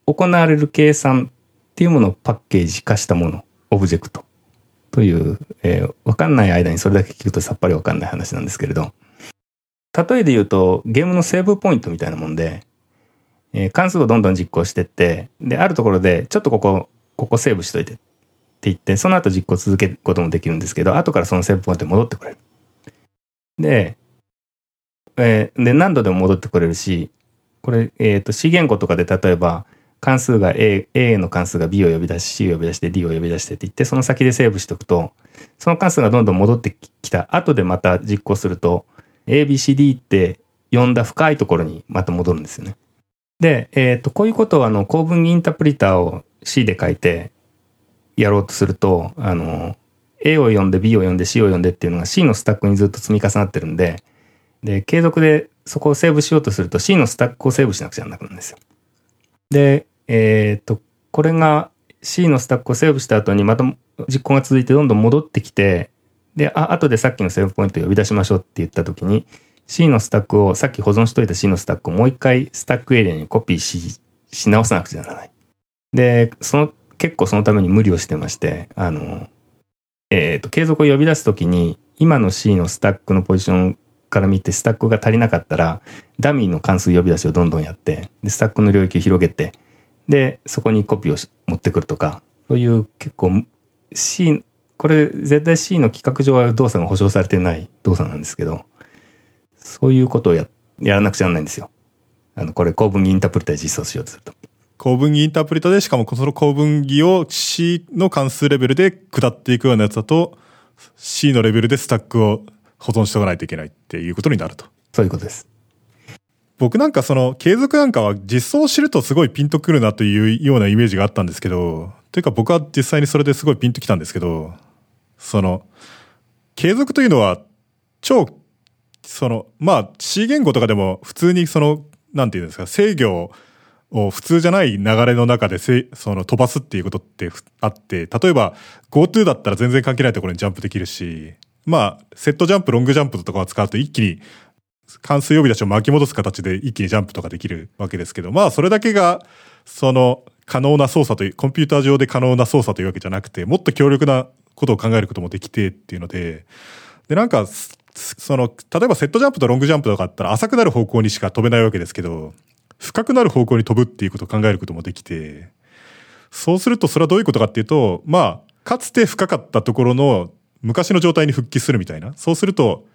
行われる計算っていうものをパッケージ化したもの、オブジェクトという、えー、わかんない間にそれだけ聞くとさっぱりわかんない話なんですけれど、例えで言うと、ゲームのセーブポイントみたいなもんで、えー、関数をどんどん実行してって、で、あるところで、ちょっとここ、ここセーブしといてって言って、その後実行続けることもできるんですけど、後からそのセーブポイントに戻ってくれる。で、えー、で、何度でも戻ってくれるし、これ、えっ、ー、と、C 言語とかで例えば、関数が A、A の関数が B を呼び出し、C を呼び出して、D を呼び出してって言って、その先でセーブしておくと、その関数がどんどん戻ってきた後でまた実行すると、A、B、C、D って呼んだ深いところにまた戻るんですよね。で、えっ、と、こういうことをあの、構文インタープリターを C で書いてやろうとすると、あの、A を読んで B を読んで C を読んでっていうのが C のスタックにずっと積み重なってるんで、で、継続でそこをセーブしようとすると C のスタックをセーブしなくちゃなくなるんですよ。で、えっ、と、これが C のスタックをセーブした後にまた実行が続いてどんどん戻ってきて、で、あ、後でさっきのセーブポイントを呼び出しましょうって言った時に、C のスタックを、さっき保存しといた C のスタックをもう一回スタックエリアにコピーし、し直さなくちゃならない。で、その、結構そのために無理をしてまして、あの、えっ、ー、と、継続を呼び出すときに、今の C のスタックのポジションから見てスタックが足りなかったら、ダミーの関数呼び出しをどんどんやって、で、スタックの領域を広げて、で、そこにコピーを持ってくるとか、そういう結構 C、これ絶対 C の規格上は動作が保証されてない動作なんですけど、そういうことをややらなくちゃならないんですよ。あの、これ構文儀インタープリタで実装しようとすると。構文儀インタープリタで、しかもその構文儀を C の関数レベルで下っていくようなやつだと、C のレベルでスタックを保存しておかないといけないっていうことになると。そういうことです。僕なんかその継続なんかは実装を知るとすごいピンとくるなというようなイメージがあったんですけど、というか僕は実際にそれですごいピンときたんですけど、その、継続というのは超、その、まあ C 言語とかでも普通にその、なんていうんですか、制御を普通じゃない流れの中でその飛ばすっていうことってあって、例えば GoTo だったら全然関係ないところにジャンプできるし、まあ、セットジャンプ、ロングジャンプとかを使うと一気に関数呼び出しを巻き戻す形で一気にジャンプとかできるわけですけど、まあそれだけが、その可能な操作という、コンピューター上で可能な操作というわけじゃなくて、もっと強力なことを考えることもできてっていうので、で、なんか、その、例えばセットジャンプとロングジャンプとかあったら浅くなる方向にしか飛べないわけですけど、深くなる方向に飛ぶっていうことを考えることもできて、そうするとそれはどういうことかっていうと、まあ、かつて深かったところの昔の状態に復帰するみたいな。そうすると、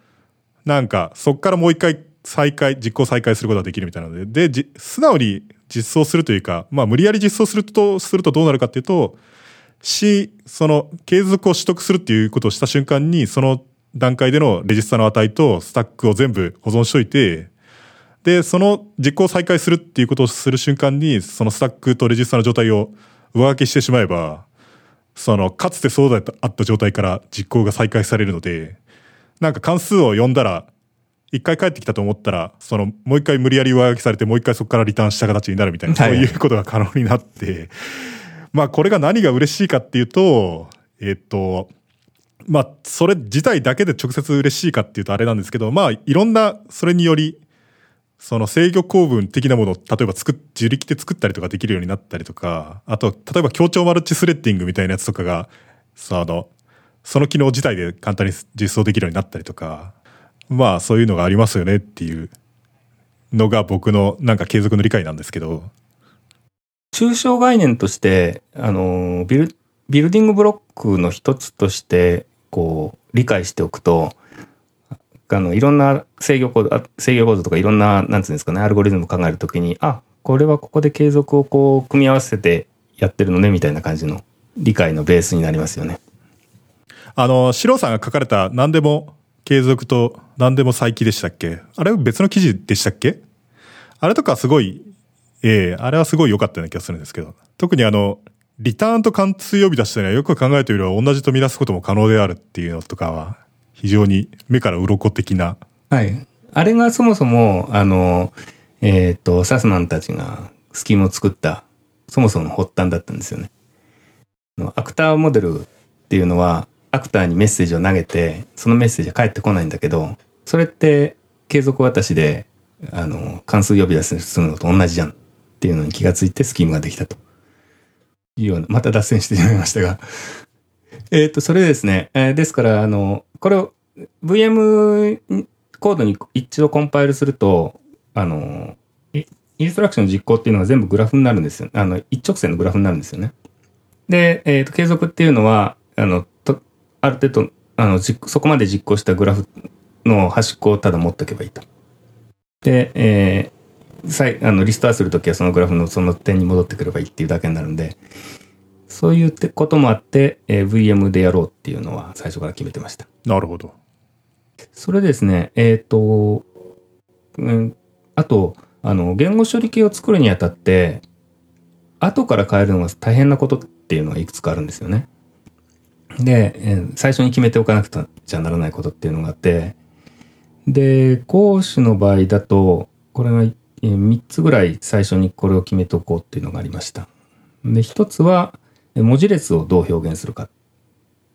なんか、そっからもう一回再開、実行再開することができるみたいなので、で、素直に実装するというか、まあ無理やり実装すると、するとどうなるかっていうと、し、その継続を取得するっていうことをした瞬間に、その段階でのレジスタの値とスタックを全部保存しといて、で、その実行再開するっていうことをする瞬間に、そのスタックとレジスタの状態を上書きしてしまえば、その、かつてそうだった状態から実行が再開されるので、なんか関数を読んだら、一回帰ってきたと思ったら、その、もう一回無理やり上書きされて、もう一回そこからリターンした形になるみたいな、そういうことが可能になって、<laughs> まあこれが何が嬉しいかっていうと、えっと、まあそれ自体だけで直接嬉しいかっていうとあれなんですけど、まあいろんな、それにより、その制御構文的なものを例えば作っ、自力で作ったりとかできるようになったりとか、あと、例えば協調マルチスレッディングみたいなやつとかが、その、その機能自体で簡単に実装できるようになったりとか、まあそういうのがありますよねっていうのが僕のなんか継続の理解なんですけど。抽象概念として、あの、ビル、ビルディングブロックの一つとして、こう、理解しておくと、あの、いろんな制御コード、制御コードとかいろんな、なんつうんですかね、アルゴリズムを考えるときに、あ、これはここで継続をこう、組み合わせてやってるのね、みたいな感じの理解のベースになりますよね。あの、シロさんが書かれた何でも継続と何でも再起でしたっけ？あれ別の記事でしたっけ？あれとかすごい、ええあれはすごい良かったような気がするんですけど。特にあの、リターンと貫通呼び出したのはよく考えてみれば同じと見出すことも可能であるっていうのとかは、非常に目から鱗的な。はい。あれがそもそも、あの、えっ、と、サスマンたちがスキームを作った、そもそもの発端だったんですよね。アクターモデルっていうのは、アクターにメッセージを投げて、そのメッセージは返ってこないんだけど、それって継続渡しで、あの、関数呼び出しするのと同じじゃんっていうのに気がついてスキームができたと。いうような、また脱線してしまいましたが。<laughs> えっと、それですね。えーですから、あの、これを VM コードに一度コンパイルすると、あの、インストラクション実行っていうのが全部グラフになるんですよ。あの、一直線のグラフになるんですよね。で、えっ、と、継続っていうのは、あの、ある程度、あの、実そこまで実行したグラフの端っこをただ持っておけばいいと。で、えー、再あのリストアするときはそのグラフのその点に戻ってくればいいっていうだけになるんで、そういうこともあって、えー VM でやろうっていうのは最初から決めてました。なるほど。それですね、えっ、と、うん、あと、あの、言語処理系を作るにあたって、後から変えるのが大変なことっていうのがいくつかあるんですよね。で、最初に決めておかなくちゃならないことっていうのがあって、で、講師の場合だと、これが3つぐらい最初にこれを決めておこうっていうのがありました。で、一つは、文字列をどう表現するかっ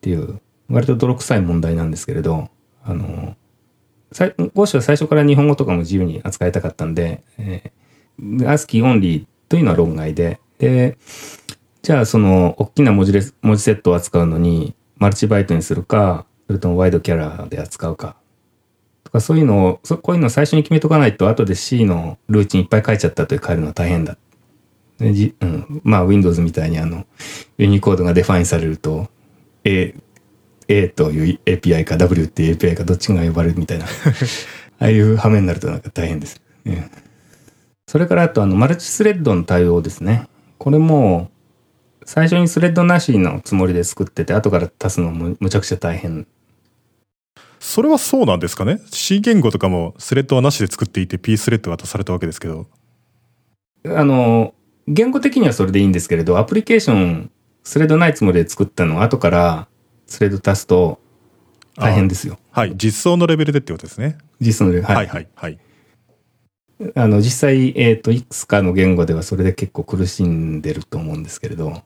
ていう、割と泥臭い問題なんですけれど、あの、さいゴーシュは最初から日本語とかも自由に扱いたかったんで、えー、ASCII オンリーというのは論外で、で、じゃあその大きな文字列、文字セットを扱うのにマルチバイトにするか、それとも wide char で扱うか、とかそういうのを、そこういうのを最初に決めとかないと後で C のルーチンいっぱい書いちゃった後で変えるのは大変だ。でじうん、まあ Windows みたいにあの、ユニコードが define されると、A、A という API か W っていう API かどっちが呼ばれるみたいな、<laughs> ああいう羽目になるとなんか大変です。うんそれからあとあの、マルチスレッドの対応ですね。これも、最初にスレッドなしのつもりで作ってて、後から足すのもむちゃくちゃ大変。それはそうなんですかね ?C 言語とかもスレッドはなしで作っていて P スレッドが渡されたわけですけど。あの、言語的にはそれでいいんですけれど、アプリケーション、スレッドないつもりで作ったのを後からスレッド足すと大変ですよ。はい。実装のレベルでってことですね。実ので、はい。はいはいはい。あの、実際、えっ、と、いくつかの言語ではそれで結構苦しんでると思うんですけれど、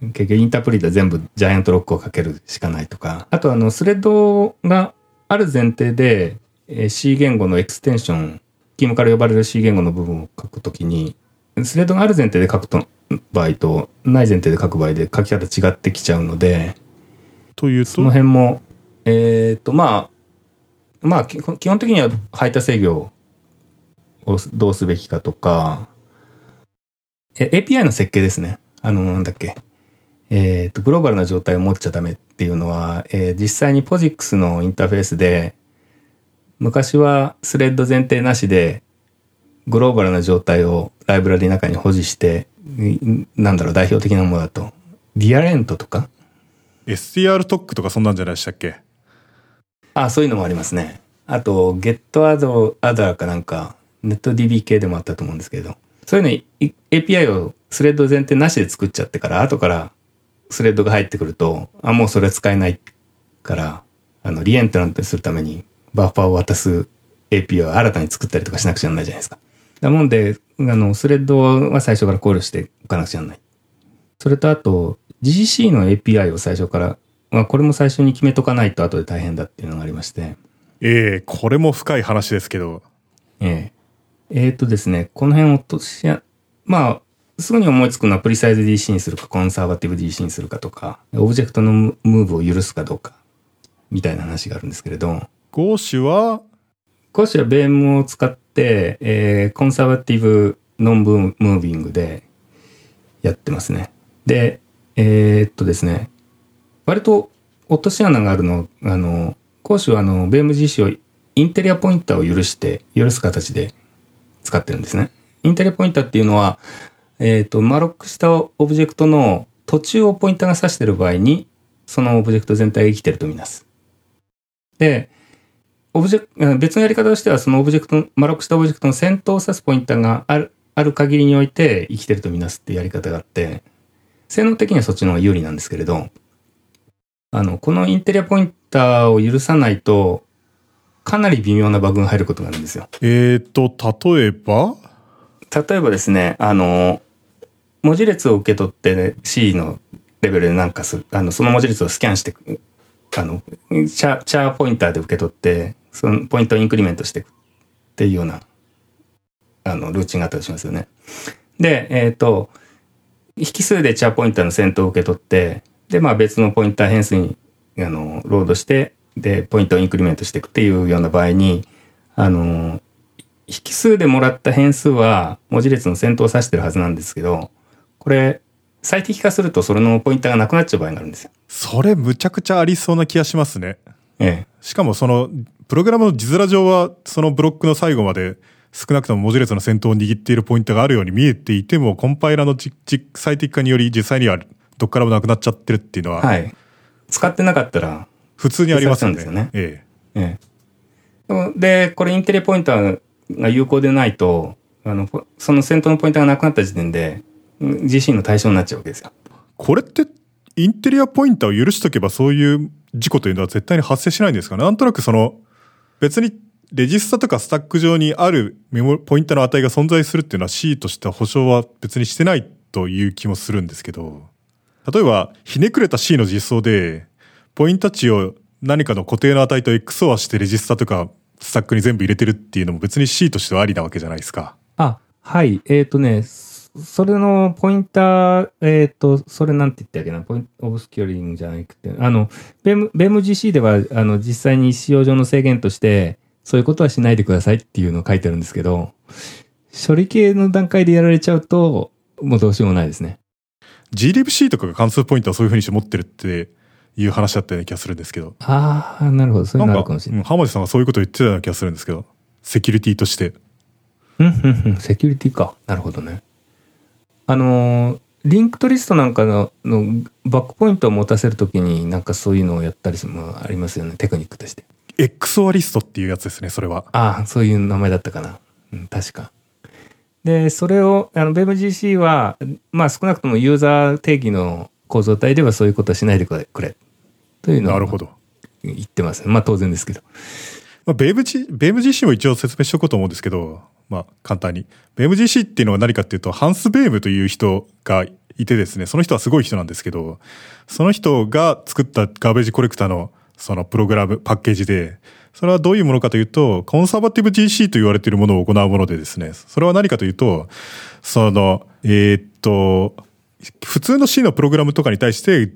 結局インタープリター全部 giant lock をかけるしかないとか、あとあの、スレッドがある前提で、えー C 言語のエクステンション、キームから呼ばれる C 言語の部分を書くときに、スレッドがある前提で書くと場合と、ない前提で書く場合で書き方違ってきちゃうので、というと？その、辺も、えっ、と、まあ、まあ、き基本的には排他制御をどうすべきかとか、え API の設計ですね。あの、なんだっけ。えっ、と、グローバルな状態を持っちゃダメっていうのは、えー実際に POSIX のインターフェースで、昔はスレッド前提なしで、グローバルな状態をライブラリの中に保持して、んなんだろう、代表的なものだと、ディアレントとか？STR トックとかそんなんじゃないでしたっけ？あ、そういうのもありますね。あと、GetAdder かなんか、NetDB 系でもあったと思うんですけど、そういうのい API をスレッド前提なしで作っちゃってから、後からスレッドが入ってくると、あ、もうそれ使えないから、あの、リエントラントにするためにバッファーを渡す API を新たに作ったりとかしなくちゃならないじゃないですか。だもんで、あの、スレッドは最初から考慮しておかなくちゃならない。それとあと、GCC の API を最初から、まあ、これも最初に決めとかないと後で大変だっていうのがありまして、ええこれも深い話ですけど、ええ。えっ、ー、とですね、この辺落としや、まあ、すぐに思いつくのはプリサイズ DC にするか、コンサバティブ DC にするかとか、オブジェクトのムーブを許すかどうか、みたいな話があるんですけれど。ゴーシュは？ゴーシュはベームを使って、えー、コンサバティブノンブムービングでやってますね。で、えー、っとですね、割と落とし穴があるの、あの、講師はあの、ベーム GC をインテリアポインターを許して、許す形で使ってるんですね。インテリアポインターっていうのは、えっ、ー、と、マロックしたオブジェクトの途中をポインターが指している場合に、そのオブジェクト全体が生きてるとみなす。で、オブジェ別のやり方としては、そのオブジェクト、 malloc したオブジェクトの先頭を指すポインターがある、ある限りにおいて生きてるとみなすっていうやり方があって、性能的にはそっちの方が有利なんですけれど、あの、この interior pointer を許さないと、かなり微妙なバグが入ることがあるんですよ。えっ、と、例えば？例えばですね、あの、文字列を受け取って、ね、C のレベルでなんかす、あの、その文字列をスキャンして、あの、チャチャーポインターで受け取って、そのポイントをインクリメントしていくっていうような、あの、ルーチンがあったりしますよね。で、えっ、ー、と、引数でチャーポインターの先頭を受け取って、で、まあ別のポインター変数に、あの、ロードして、で、ポイントをインクリメントしていくっていうような場合に、あの、引数でもらった変数は文字列の先頭を指してるはずなんですけど、これ、最適化するとそれのポインターがなくなっちゃう場合があるんですよ。それむちゃくちゃありそうな気がしますね。ええ。しかもその、プログラムの字面上はそのブロックの最後まで少なくとも文字列の先頭を握っているポイントがあるように見えていても、コンパイラの最適化により実際にはどっからもなくなっちゃってるっていうのは。はい。使ってなかったら、普通にありますよね。ですよね。ええ。ええ。で、これインテリポインターが有効でないと、あの、その先頭のポインターがなくなった時点で、自身の対象になっちゃうわけですよ。これって、インテリアポインターを許しとけばそういう事故というのは絶対に発生しないんですか？ねなんとなくその、別にレジスタとかスタック上にあるメモ、ポインターの値が存在するっていうのは C としては保証は別にしてないという気もするんですけど、例えば、ひねくれた C の実装で、ポインタ値を何かの固定の値と XOR してレジスタとかスタックに全部入れてるっていうのも別に C としてはありなわけじゃないですか。あ、はい。えっ、ー、とね、それのポインター、えっ、ー、と、それなんて言ったっけな、ポイントオブスキュリングじゃなくて、あの、ベム、ベム GC では、あの、実際に使用上の制限として、そういうことはしないでくださいっていうのを書いてあるんですけど、処理系の段階でやられちゃうと、もうどうしようもないですね。glibc とかが関数ポインタはそういうふうにして持ってるっていう話だったような気がするんですけど。ああ、なるほど。そういうのあるかもしれない。浜地さんがそういうこと言ってたような気がするんですけど、セキュリティとして。うん、うん、うん。セキュリティか。なるほどね。あのー、リンクトリストなんかののバックポイントを持たせるときになんかそういうのをやったりするのありますよね。テクニックとして。XOR リストっていうやつですね、それは。ああ、そういう名前だったかな。うん、確か。で、それを、あの、BEMGC は、まあ少なくともユーザー定義の構造体ではそういうことはしないでくれ。というのを。なるほど。言ってます。まあ当然ですけど。まあ、ベーム G、ベーム GC も一応説明しておこうと思うんですけど、まあ簡単に。ベーム GC っていうのは何かっていうと、ハンス・ベームという人がいてですね、その人はすごい人なんですけど、その人が作ったガーベージコレクターのそのプログラム、パッケージで、それはどういうものかというと、コンサバティブ GC と言われているものを行うものでですね、それは何かというと、その、えー、っと、普通の C のプログラムとかに対して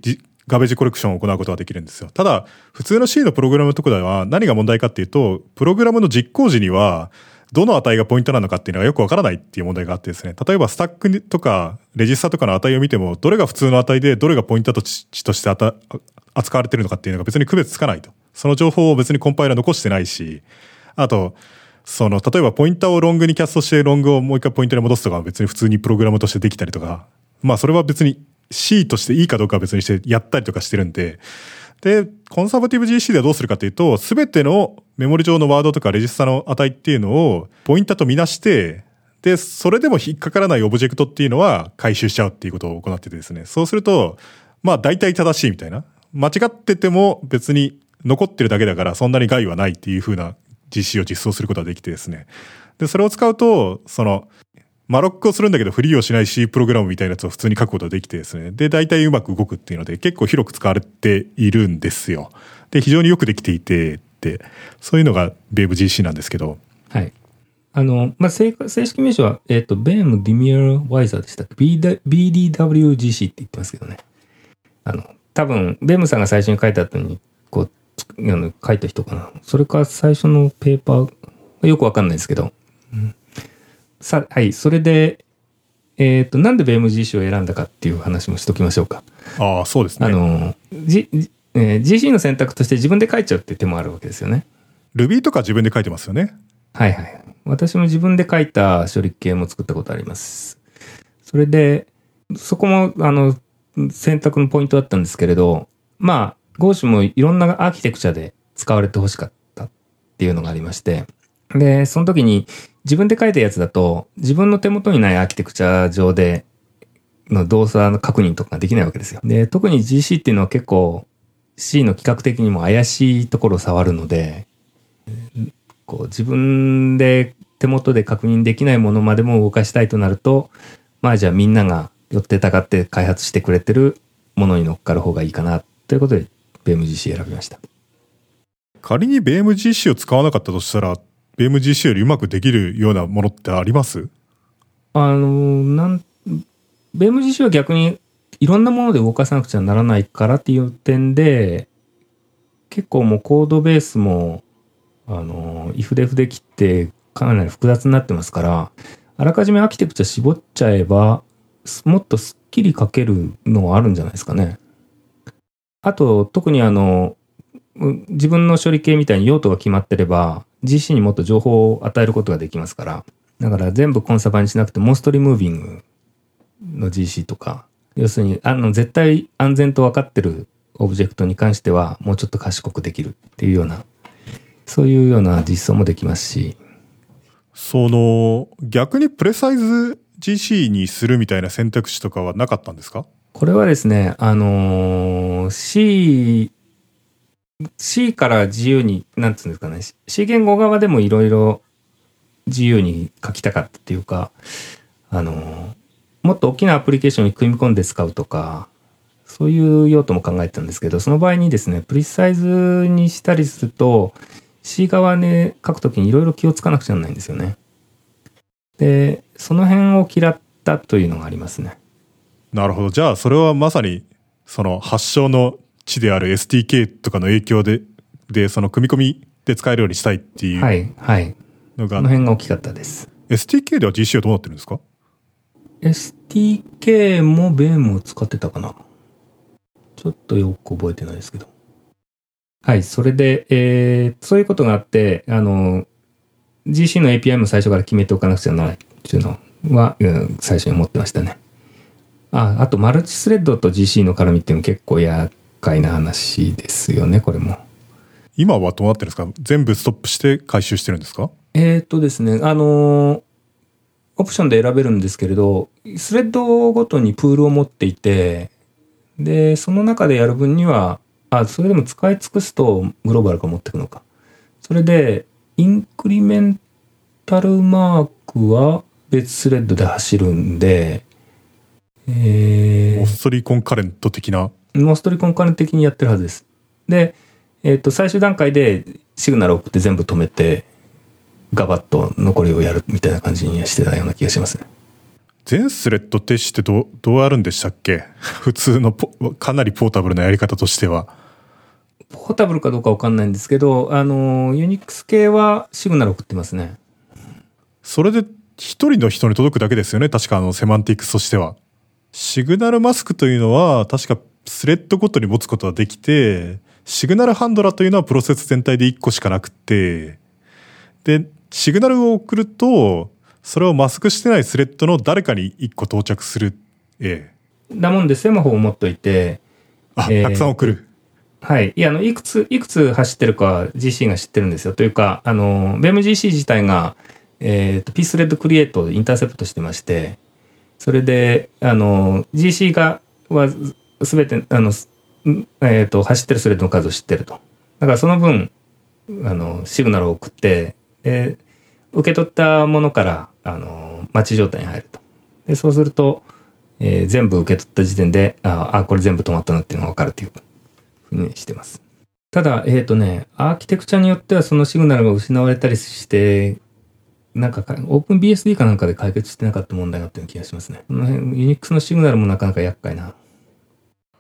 ガベージコレクションを行うことができるんですよ。ただ、普通の C のプログラムとかでは何が問題かっていうと、プログラムの実行時には、どの値がポイントなのかっていうのがよくわからないっていう問題があってですね。例えばスタックとかレジスタとかの値を見ても、どれが普通の値で、どれがポイントとして扱われてるのかっていうのが別に区別つかないと。その情報を別にコンパイラー残してないし、あと、その、例えばポインターをロングにキャストしてロングをもう一回ポイントに戻すとか別に普通にプログラムとしてできたりとか、まあそれは別に C としていいかどうかは別にしてやったりとかしてるんで、で、コンサバティブ GC ではどうするかというと、すべてのメモリ上のワードとかレジスタの値っていうのをポインターとみなして、で、それでも引っかからないオブジェクトっていうのは回収しちゃうっていうことを行っててですね。そうすると、まあ大体正しいみたいな。間違ってても別に残ってるだけだからそんなに害はないっていう風な実施を実装することができてですね。で、それを使うと、その、マロックをするんだけどフリーをしない C プログラムみたいなやつを普通に書くことができてですね。で、大体うまく動くっていうので結構広く使われているんですよ。で、非常によくできていてって、そういうのが BaveGC なんですけど。はい。あの、まあ、正正式名称は、えっ、と、ベーム・ディミアー・ワイザーでしたっけ ?BDWGC って言ってますけどね。あの、多分、ベームさんが最初に書いた後に、こう、あの書いた人かな。それか最初のペーパー、よくわかんないですけど。うんさ、はい。それで、えっ、と、なんでベーム GC を選んだかっていう話もしときましょうか。ああ、そうですね。あの、G えー GC の選択として自分で書いちゃうって手もあるわけですよね。Ruby とか自分で書いてますよね。はいはい。私も自分で書いた処理系も作ったことあります。それで、そこも、あの、選択のポイントだったんですけれど、まあ、ゴーシュもいろんなアーキテクチャで使われてほしかったっていうのがありまして、で、その時に自分で書いたやつだと、自分の手元にないアーキテクチャ上での動作の確認とかができないわけですよ。で、特に GC っていうのは結構 C の規格的にも怪しいところを触るので、こう自分で手元で確認できないものまでも動かしたいとなると、まあじゃあみんなが寄ってたかって開発してくれてるものに乗っかる方がいいかなということで、ベーム GC 選びました。仮に BMGC を使わなかったとしたら、BMGC よりうまくできるようなものってあります？あの、なん、ベーム GC は逆にいろんなもので動かさなくちゃならないからっていう点で、結構もうコードベースも、あの、if デフで切ってかなり複雑になってますから、あらかじめアーキテクチャ絞っちゃえば、もっとスッキリ書けるのはあるんじゃないですかね。あと、特にあの、自分の処理系みたいに用途が決まってれば、GC にもっと情報を与えることができますから、だから全部コンサバにしなくて、モンストリムービングの GC とか、要するに、あの、絶対安全と分かってるオブジェクトに関しては、もうちょっと賢くできるっていうような、そういうような実装もできますし、その、逆にプレサイズ GC にするみたいな選択肢とかはなかったんですか？これはですね、あのー C、C から自由に、なんつうんですかね、C 言語側でもいろいろ自由に書きたかったっていうか、あのもっと大きなアプリケーションに組み込んで使うとか、そういう用途も考えてたんですけど、その場合にですね、プリサイズにしたりすると、C 側で書くときにいろいろ気をつかなくちゃならないんですよね。で、その辺を嫌ったというのがありますね。なるほど。じゃあ、それはまさに、その発祥の地である STK とかの影響で、で、その組み込みで使えるようにしたいっていうはい、はい。のが、この辺が大きかったです。STK では GC はどうなってるんですか？STK も BEM を使ってたかなちょっとよく覚えてないですけど。はい、それで、えー、そういうことがあって、あの、GC の API も最初から決めておかなくちゃならないっていうのは、うん、最初に思ってましたね。あ、あとマルチスレッドと GC の絡みっていうの結構厄介な話ですよね、これも。今はどうなってるんですか？全部ストップして回収してるんですか？えーっとですね、あのーオプションで選べるんですけれど、スレッドごとにプールを持っていて、で、その中でやる分には、あ、それでも使い尽くすとグローバルが持っていくのか。それで、インクリメンタルマークは別スレッドで走るんで、えーオ、ストリーコンカレント的な。モストリコンカレン的にやってるはずです。で、えっ、と、最終段階でシグナルを送って全部止めて、ガバッと残りをやるみたいな感じにしてたような気がしますね。全スレッド停止ってどう、どうやるんでしたっけ？<laughs> 普通のポ、かなりポータブルなやり方としては。ポータブルかどうかわかんないんですけど、あの、ユニックス系はシグナル送ってますね。それで一人の人に届くだけですよね。確かあのセマンティクスとしては。シグナルマスクというのは確かスレッドごとに持つことができて、シグナルハンドラーというのはプロセス全体で1個しかなくて、で、シグナルを送ると、それをマスクしてないスレッドの誰かに1個到着する。ええ。だもんでセマホを持っといて、あ、えーたくさん送る。はい。いや、あの、いくつ、いくつ走ってるかは GC が知ってるんですよ。というか、あの、BEMGC 自体が、えっ、と、ピースレッドクリエイトをインターセプトしてまして、それで、あの、GC が、は、すべて、あの、えっ、と、走ってるスレッドの数を知ってると。だからその分、あの、シグナルを送って、で、受け取ったものから、あの、待ち状態に入ると。で、そうすると、えー全部受け取った時点で、ああ、これ全部止まったなっていうのがわかるっていうふうにしてます。ただ、えっ、とね、アーキテクチャによってはそのシグナルが失われたりして、なんかか、OpenBSD かなんかで解決してなかった問題があったような気がしますね。この辺、Unix のシグナルもなかなか厄介な。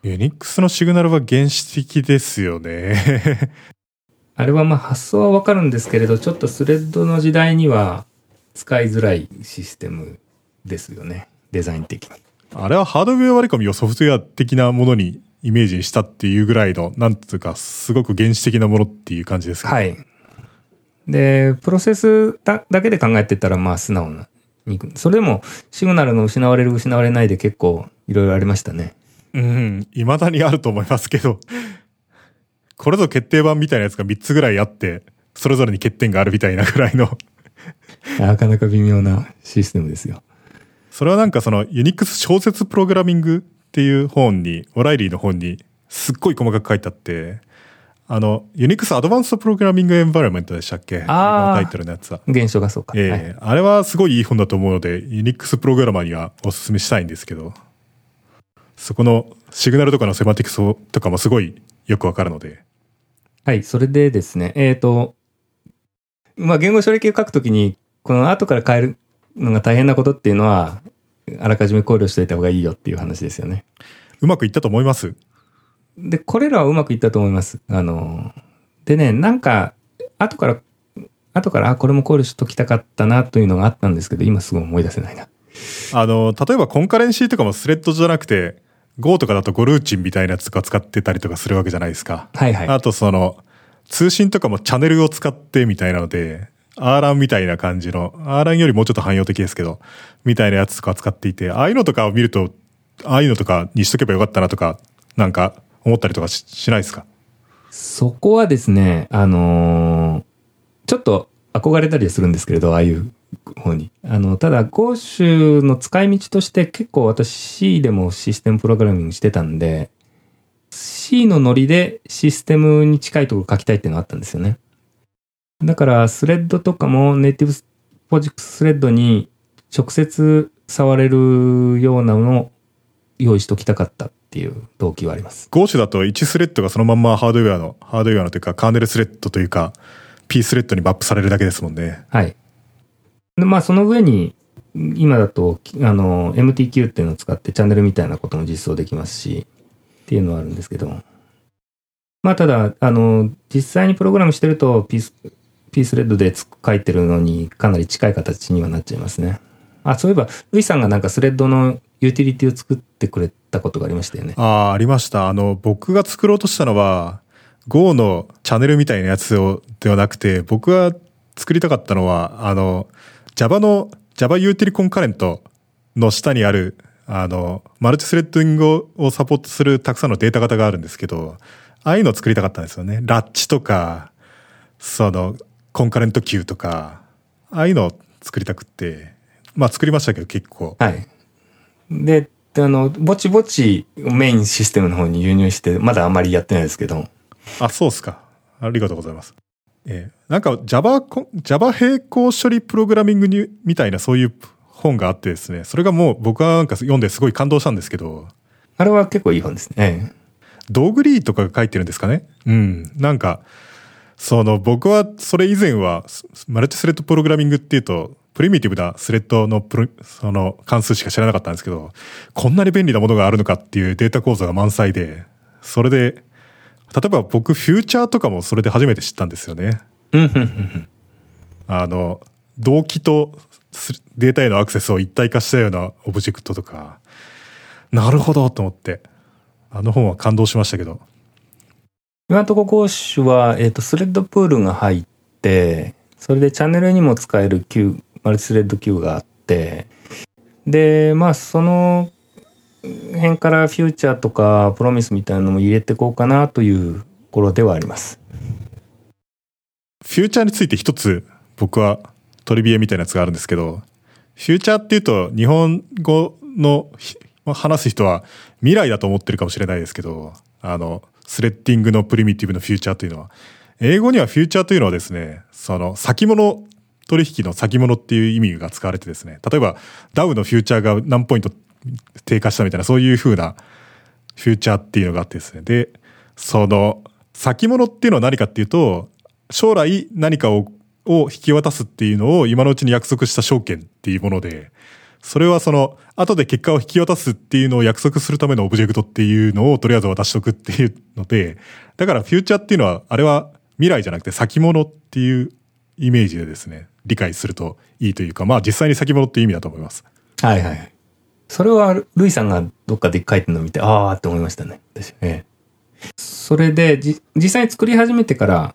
ユニックスのシグナルは原始的ですよね。<laughs> あれはまあ発想はわかるんですけれど、ちょっとスレッドの時代には使いづらいシステムですよね。デザイン的に。あれはハードウェア割り込みをソフトウェア的なものにイメージしたっていうぐらいの、なんつうか、すごく原始的なものっていう感じですか、はい。で、プロセスだだけで考えてたら、まあ素直な。それでも、シグナルの失われる失われないで結構いろいろありましたね。うん、未だにあると思いますけど、これぞ決定版みたいなやつが3つぐらいあって、それぞれに欠点があるみたいなぐらいの。なかなか微妙なシステムですよ。それはなんかそのユニックス小説プログラミングっていう本に、オライリーの本にすっごい細かく書いてあって、あの、ユニックスアドバンストプログラミングエンバイロメントでしたっけ？あータイトルのやつは。現象がそうか。ええはいあれはすごいいい本だと思うので、ユニックスプログラマーにはお勧めしたいんですけど、そこのシグナルとかのセマティクスとかもすごいよくわかるので、はい、それでですね、えっ、と、まあ、言語処理系を書くときに、この後から変えるのが大変なことっていうのは、あらかじめ考慮しておいた方がいいよっていう話ですよね。うまくいったと思います？で、これらはうまくいったと思います。あの、でね、なんか、後から、後から、あ、これも考慮しときたかったなというのがあったんですけど、今すぐ思い出せないな。あの、例えばコンカレンシーとかもスレッドじゃなくて、Go とかだとゴルーチンみたいなやつとか使ってたりとかするわけじゃないですか。はいはい。あとその、通信とかもチャンネルを使ってみたいなので、RLAN みたいな感じの、RLAN よりもうちょっと汎用的ですけど、みたいなやつとか使っていて、ああいうのとかを見ると、ああいうのとかにしとけばよかったなとか、なんか思ったりとかししないですか？そこはですね、あのーちょっと憧れたりはするんですけれど、ああいう方に。あの、ただ、ゴーシュの使い道として結構私 C でもシステムプログラミングしてたんで、C のノリでシステムに近いところ書きたいっていうのがあったんですよね。だから、スレッドとかもネイティブポジックススレッドに直接触れるようなのを用意しときたかったっていう動機はあります。Go だと1スレッドがそのまんまハードウェアの、ハードウェアのというかカーネルスレッドというか、P スレッドにマップされるだけですもんね。はい。まあ、その上に、今だと、あの、MTQ っていうのを使ってチャンネルみたいなことも実装できますし、っていうのはあるんですけど、まあ、ただ、あの、実際にプログラムしてると、P ス、P スレッドでつ書いてるのにかなり近い形にはなっちゃいますね。あ、そういえば、ルイさんがなんかスレッドのユーティリティを作ってくれたことがありましたよね。ああ、ありました。あの、僕が作ろうとしたのは、Go のチャンネルみたいなやつを、ではなくて、僕が作りたかったのは、あの、Java の、Java ユーティリコンカレントの下にある、あの、マルチスレッドィングをサポートするたくさんのデータ型があるんですけど、ああいうのを作りたかったんですよね。ラッチとか、その、コンカレント Q とか、ああいうのを作りたくって、まあ作りましたけど結構。はい。で、あの、ぼちぼちメインシステムの方に輸入して、まだあんまりやってないですけど、あ、そうっすか。ありがとうございます。えーなんか Java Java 並行処理プログラミングにみたいなそういう本があってですね、それがもう僕はなんか読んですごい感動したんですけど、あれは結構いい本ですね。ドーグリーとかが書いてるんですかね？うん。なんか、その僕はそれ以前はスマルチスレッドプログラミングっていうと、プリミティブなスレッドのプロその関数しか知らなかったんですけど、こんなに便利なものがあるのかっていうデータ構造が満載で、それで、例えば僕フューチャーとかもそれで初めて知ったんですよね。あの、動機とデータへのアクセスを一体化したようなオブジェクトとか、なるほどと思って、あの本は感動しましたけど、今のところゴーシュは、えっ、と、スレッドプールが入って、それでチャンネルにも使える Q、マルチスレッド Q があって、で、まあ、その辺からフューチャーとかプロミスみたいなのも入れていこうかなという頃ではあります。フューチャーについて一つ僕はトリビエみたいなやつがあるんですけど、フューチャーっていうと日本語の話す人は未来だと思ってるかもしれないですけど、あの、スレッディングのプリミティブのフューチャーというのは、英語にはフューチャーというのはですね、その先物取引の先物っていう意味が使われてですね、例えばダウのフューチャーが何ポイント低下したみたいなそういう風なフューチャーっていうのがあってですね。で、その先物っていうのは何かっていうと、将来何かをを引き渡すっていうのを今のうちに約束した証券っていうもので、それはその、後で結果を引き渡すっていうのを約束するためのオブジェクトっていうのをとりあえず渡しとくっていうので、だからフューチャーっていうのは、あれは未来じゃなくて先物っていうイメージでですね、理解するといいというか、まあ実際に先物っていう意味だと思います。はいはい。それは、ルイさんがどっかで書いてるのを見て、ああって思いましたね。私。ええ。それで、じ、実際に作り始めてから、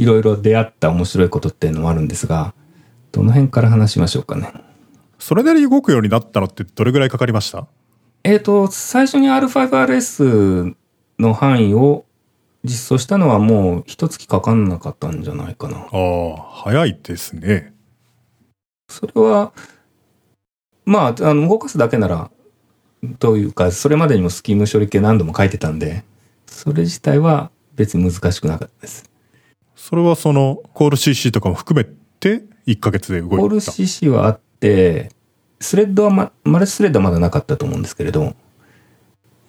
いろいろ出会った面白いことっていうのもあるんですが、どの辺から話しましょうかね。それなりに動くようになったのってどれぐらいかかりました？えっ、と、最初に R5RS の範囲を実装したのはもう一月かかんなかったんじゃないかな。ああ、早いですね。それは、まあ、あの、動かすだけなら、というか、それまでにもスキーム処理系何度も書いてたんで、それ自体は別に難しくなかったです。それはその、コール CC とかも含めて、1ヶ月で動いた。コール CC はあって、スレッドはま、マルチスレッドはまだなかったと思うんですけれど、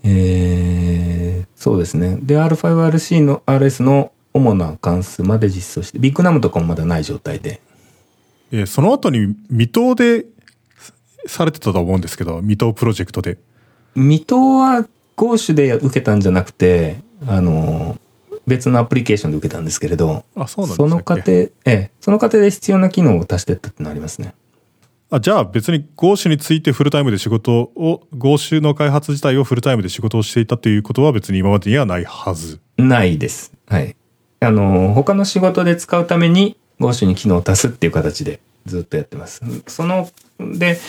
えー、そうですね。で、R5RC の RS の主な関数まで実装して、ビッグナムとかもまだない状態で、えーその後に未踏でされてたと思うんですけど、未踏プロジェクトで。未踏は Go 種で受けたんじゃなくて、あの、別のアプリケーションで受けたんですけれど、あ、そうなんその過程、ええ、その過程で必要な機能を足していったってのありますね。あ、じゃあ別に Go 種についてフルタイムで仕事を、Go 種の開発自体をフルタイムで仕事をしていたということは別に今までにはないはず。ないです。はい。あの、他の仕事で使うために Go 種に機能を足すっていう形でずっとやってます。その、で、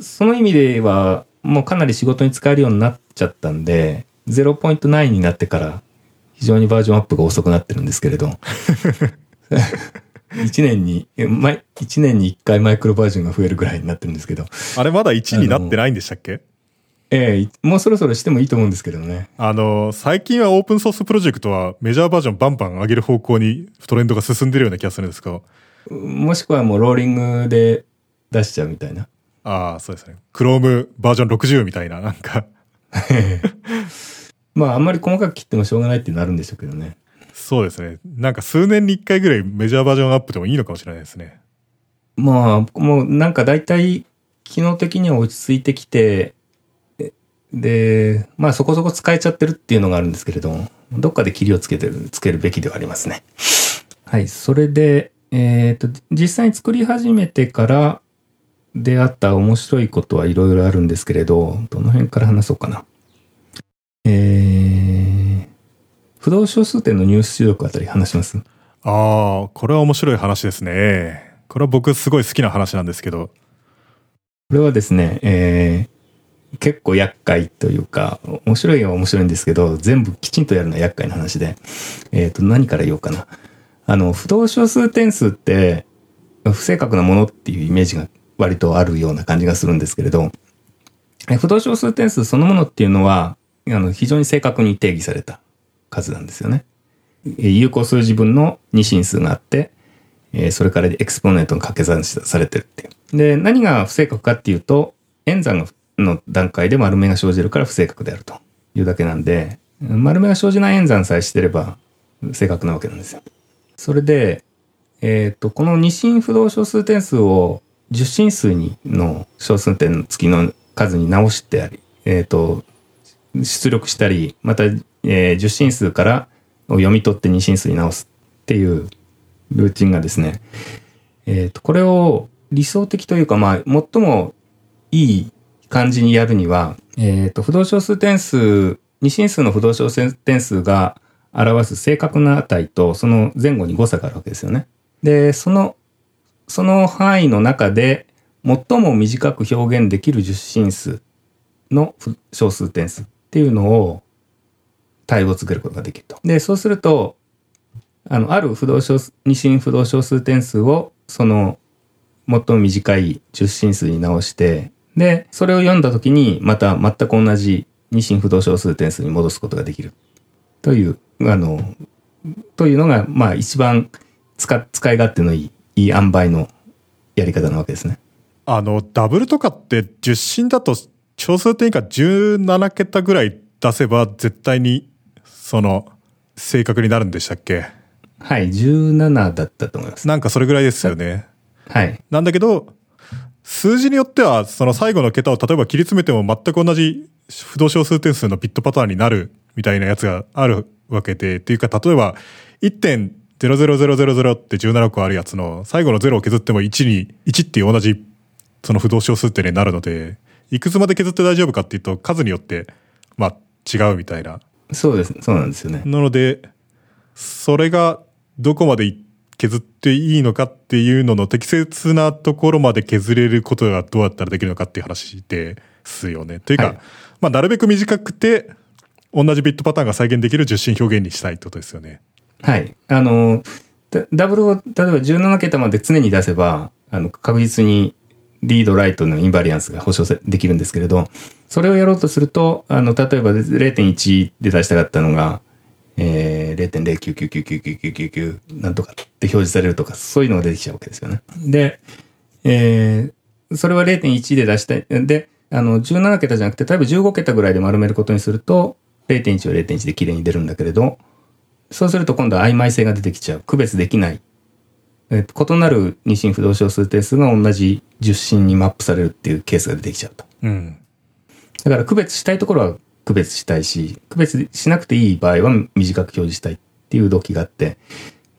その意味では、もうかなり仕事に使えるようになっちゃったんで、0.9になってから非常にバージョンアップが遅くなってるんですけれど。<laughs> 1年に、一年に1回マイクロバージョンが増えるぐらいになってるんですけど。あれまだ1になってないんでしたっけ？ええもうそろそろしてもいいと思うんですけどね。あの、最近はオープンソースプロジェクトはメジャーバージョンバンバン上げる方向にトレンドが進んでるような気がするんですが、もしくはもうローリングで出しちゃうみたいな。ああ、そうですね。Chrome バージョン60みたいな、なんか、<laughs> まああんまり細かく切ってもしょうがないってなるんでしょうけどね。そうですね。なんか数年に1回ぐらいメジャーバージョンアップでもいいのかもしれないですね。まあもうなんか大体機能的には落ち着いてきて、えで、まあそこそこ使えちゃってるっていうのがあるんですけれど、どっかで切りをつけてる、つけるべきではありますね。はい。それで、えっ、と、実際に作り始めてから出会った面白いことはいろいろあるんですけれど、どの辺から話そうかな。えー、不動小数点の入出力あたり話します？ああ、これは面白い話ですね。これは僕すごい好きな話なんですけど、これはですね、えー結構厄介というか、面白いは面白いんですけど、全部きちんとやるのは厄介な話で、えっ、と、何から言おうかな。あの、不動小数点数って、不正確なものっていうイメージが割とあるような感じがするんですけれど、え不動小数点数そのものっていうのは、あの、非常に正確に定義された数なんですよね。有効数字分の二進数があって、えそれからエクスポネントが掛け算されてるっていう。で、何が不正確かっていうと、演算の段階で丸目が生じるから不正確であるというだけなんで、丸目が生じない演算さえしてれば正確なわけなんですよ。それで、えっ、と、この二進不動小数点数を十進数にの小数点付きの数に直してあり、えっ、と、出力したり、また、えー、十進数からを読み取って二進数に直すっていうルーチンがですね、えっ、と、これを理想的というか、まあ、最もいい感じにやるには、えっ、と、不動小数点数、二進数の不動小数点数が表す正確な値と、その前後に誤差があるわけですよね。で、その、その範囲の中で、最も短く表現できる十進数の小数点数っっていうのを対応をつけることができると。で、そうすると、あの、ある不動小数、二進不動小数点数を、その、最も短い十進数に直して、で、それを読んだときに、また全く同じ二進不動小数点数に戻すことができる。という、あの、というのが、まあ一番使、使い勝手のいい、いい塩梅のやり方なわけですね。あの、ダブルとかって10進だと小数点以下17桁ぐらい出せば絶対に、その、正確になるんでしたっけ？はい、17だったと思います。なんかそれぐらいですよね。はい。なんだけど、数字によっては、その最後の桁を例えば切り詰めても全く同じ不動小数点数のビットパターンになるみたいなやつがあるわけで、っていうか、例えば1.00000って17個あるやつの最後の0を削っても1に、1っていう同じその不動小数点になるので、いくつまで削って大丈夫かっていうと数によって、まあ違うみたいな。そうです。そうなんですよね。なので、それがどこまで削っていいのかっていうのの適切なところまで削れることがどうやったらできるのかっていう話ですよね。というか、はいまあなるべく短くて、同じビットパターンが再現できる受信表現にしたいってことですよね。はい。あの、ダダブルを、例えば17桁まで常に出せば、あの、確実にリード、ライトのインバリアンスが保証できるんですけれど、それをやろうとすると、あの、例えば0.1で出したかったのが、えー、0.099999999なんとかって表示されるとか、そういうのが出てきちゃうわけですよね。で、えー、それは0.1で出したい。で、あの、17桁じゃなくて、例えば15桁ぐらいで丸めることにすると、0.1は0.1で綺麗に出るんだけれど、そうすると今度は曖昧性が出てきちゃう。区別できない。えー異なる二進不動小数定数が同じ十進にマップされるっていうケースが出てきちゃうと。うん。だから区別したいところは区別したいし、区別しなくていい場合は短く表示したいっていう動機があって。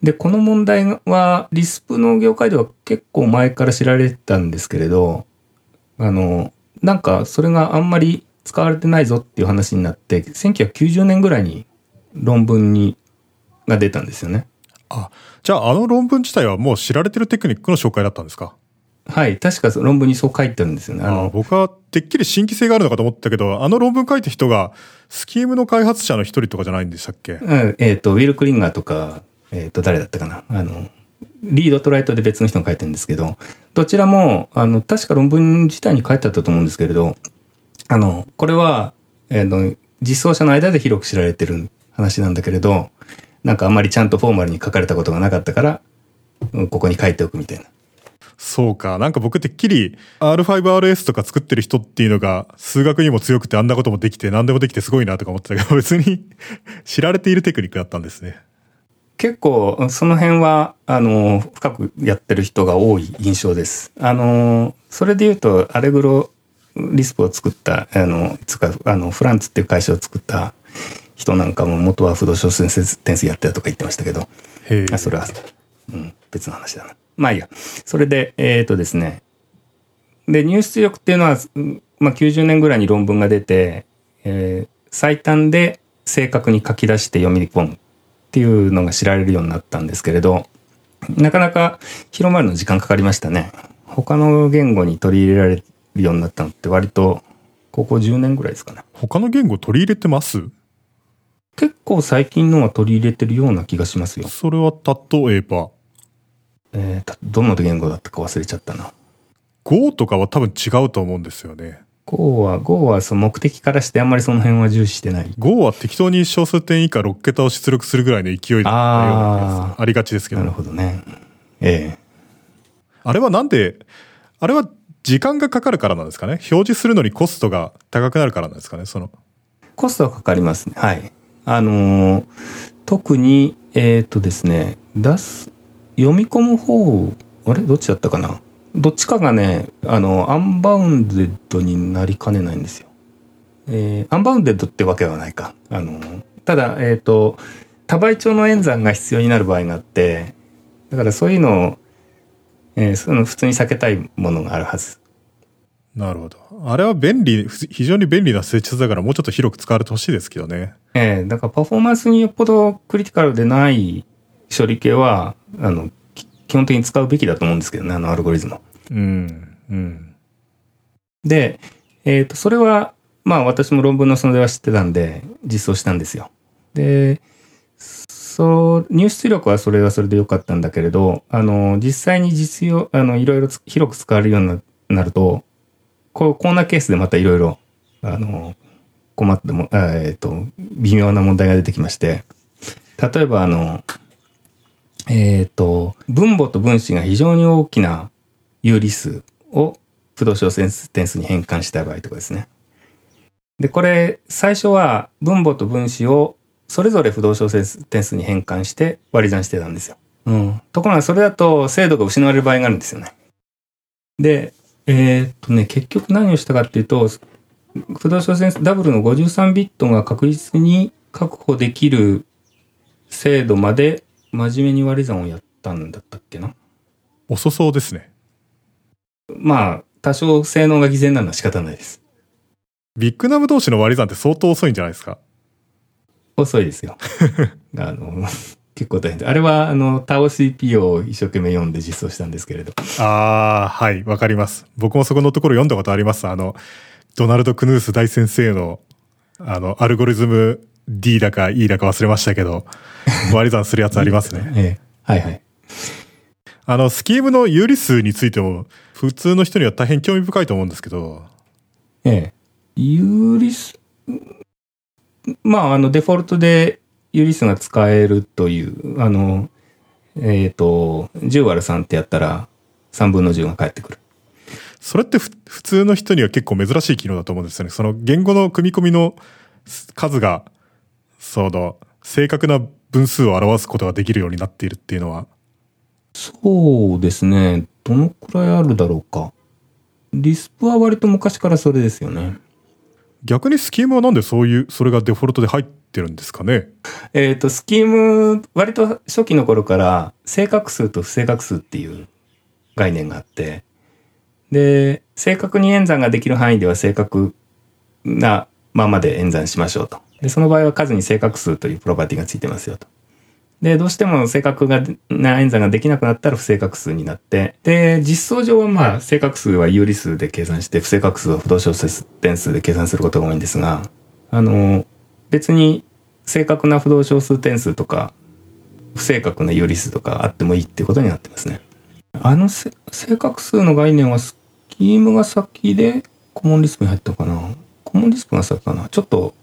で、この問題はリスプの業界では結構前から知られてたんですけれど、あの、なんかそれがあんまり使われてないぞっていう話になって、1990年ぐらいに論文に、が出たんですよね。あ、じゃああの論文自体はもう知られてるテクニックの紹介だったんですか？はい。確か論文にそう書いてあるんですよね。ああの、僕はてっきり新規性があるのかと思ったけど、あの論文書いた人がスキームの開発者の一人とかじゃないんでしたっけ？うんえっ、と、ウィル・クリンガーとか、えっ、と、誰だったかな？あの、リードとライトで別の人が書いてるんですけど、どちらも、あの、確か論文自体に書いてあったと思うんですけれど、あの、これは、えーの、実装者の間で広く知られてる話なんだけれど、なんかあんまりちゃんとフォーマルに書かれたことがなかったから、うんここに書いておくみたいな。そうか。なんか僕てっきり R5RS とか作ってる人っていうのが数学にも強くてあんなこともできて何でもできてすごいなとか思ってたけど <laughs> 別に <laughs> 知られているテクニックだったんですね。結構、その辺は、あの、深くやってる人が多い印象です。あの、それで言うと、アレグロリスプを作った、あの、つか、あの、フランツっていう会社を作った人なんかも元は不動小数点数やってたとか言ってましたけど。あそれは、うん、別の話だな。まあいいや。それで、えっ、とですね。で、入出力っていうのは、うんまあ90年ぐらいに論文が出て、えー最短で正確に書き出して読み込むっていうのが知られるようになったんですけれど、なかなか広まるの時間かかりましたね。他の言語に取り入れられるようになったのって割と、ここ10年ぐらいですかね。他の言語取り入れてます？結構最近のは取り入れてるような気がしますよ。それは例えば？えーたどの言語だったか忘れちゃったな。Go とかは多分違うと思うんですよね。Go は、Go はその目的からしてあんまりその辺は重視してない。Go は適当に小数点以下6桁を出力するぐらいの勢いだったようなありがちですけどなる。ほどね。ええあれはなんで、あれは時間がかかるからなんですかね？表示するのにコストが高くなるからなんですかね？その。コストはかかりますね。はい。あのー特に、えっ、とですね、出す、読み込む方、あれ？どっちだったかな？どっちかがね、あの、アンバウンデッドになりかねないんですよ。えーアンバウンデッドってわけではないか。あのただ、えっ、と、多倍調の演算が必要になる場合があって、だからそういうのを、えーその普通に避けたいものがあるはず。なるほど。あれは便利、非常に便利な施設だからもうちょっと広く使われてほしいですけどね。ええだからパフォーマンスによっぽどクリティカルでない処理系は、あの、き基本的に使うべきだと思うんですけどね、あのアルゴリズム。うん。うん。で、えっ、と、それは、まあ私も論文のそのでは知ってたんで、実装したんですよ。で、そう、入出力はそれはそれで良かったんだけれど、あの、実際に実用、あの、いろいろつ広く使われるようにななると、こう、コーナーケースでまたいろいろ、あの、困っても、えっ、と、微妙な問題が出てきまして、例えばあの、えっ、と、分母と分子が非常に大きな有理数を不動小点数に変換した場合とかですね。で、これ、最初は分母と分子をそれぞれ不動小点数に変換して割り算してたんですよ。うん。ところがそれだと精度が失われる場合があるんですよね。で、えー、っとね、結局何をしたかっていうと、不動小点数ダブルの53ビットが確実に確保できる精度まで真面目に割り算をやったんだったっけな？遅そうですね。まあ、多少性能が偽善なのは仕方ないです。ビッグナム同士の割り算って相当遅いんじゃないですか？遅いですよ。<laughs> あの、結構大変で。あれは、あの、タオ CP を一生懸命読んで実装したんですけれど。ああ、はい、わかります。僕もそこのところ読んだことあります。あの、ドナルド・クヌース大先生の、あの、アルゴリズム D だか E だか忘れましたけど、<laughs> 割り算するやつありますね。ええ。はいはい。あの、スキームの有利数についても、普通の人には大変興味深いと思うんですけど。ええ。有利数、まあ、あの、デフォルトで有理数が使えるという、あの、えっ、ー、と、10割る3ってやったら3分の10が返ってくる。それって普通の人には結構珍しい機能だと思うんですよね。その言語の組み込みの数が、その、正確な分数を表すことができるようになっているっていうのは。そうですね。どのくらいあるだろうか。リスプは割と昔からそれですよね。逆にスキームはなんでそういう、それがデフォルトで入ってるんですかね？えっ、と、スキーム、割と初期の頃から正確数と不正確数っていう概念があって、で、正確に演算ができる範囲では正確なままで演算しましょうと。で、その場合は数に正確数というプロパティがついてますよと。で、どうしても正確な演算ができなくなったら不正確数になって、で、実装上はまあ正確数は有理数で計算して、不正確数は不動小節点数で計算することが多いんですが、あの、別に正確な不動小数点数とか、不正確な有理数とかあってもいいってことになってますね。あの正確数の概念はスキームが先でコモンリスプに入ったのかなコモンリスプが先かなちょっと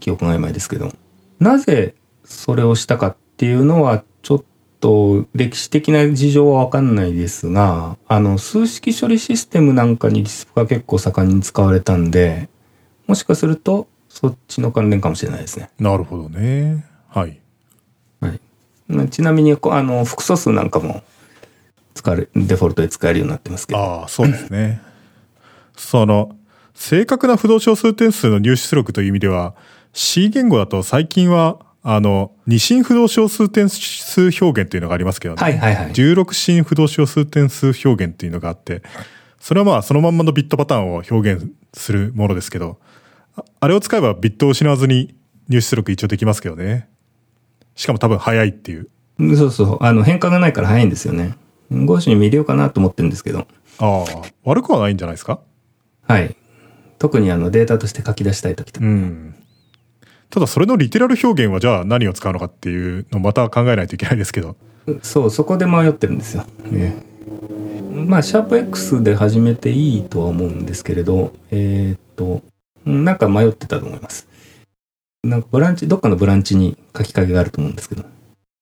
記憶が曖昧ですけど。なぜそれをしたかっていうのはちょっと歴史的な事情はわかんないですが、あの数式処理システムなんかにリスプが結構盛んに使われたんで、もしかするとそっちの関連かもしれないですね。なるほどね。はい。はい。ちなみに、あの、複素数なんかも使デフォルトで使えるようになってますけど。ああ、そうですね。<clears throat> その、正確な不動小数点数の入出力という意味では、C 言語だと最近は、あの、二進不動小数点数表現っていうのがありますけどね。はいはいはい。16進不動小数点数表現っていうのがあって、それはまあそのまんまのビットパターンを表現するものですけど、あれを使えばビットを失わずに入出力一応できますけどね。しかも多分早いっていう。そうそう。あの、変化がないから早いんですよね。ゴーシュに見れようかなと思ってるんですけど。ああ、悪くはないんじゃないですか？はい。特にあのデータとして書き出したい時とか。うん。ただそれのリテラル表現はじゃあ何を使うのかっていうのをまた考えないといけないですけど。そう、そこで迷ってるんですよ。えまあ、シャープ X で始めていいとは思うんですけれど、えー、っと、なんか迷ってたと思います。なんかブランチ、どっかのブランチに書きかけがあると思うんですけど。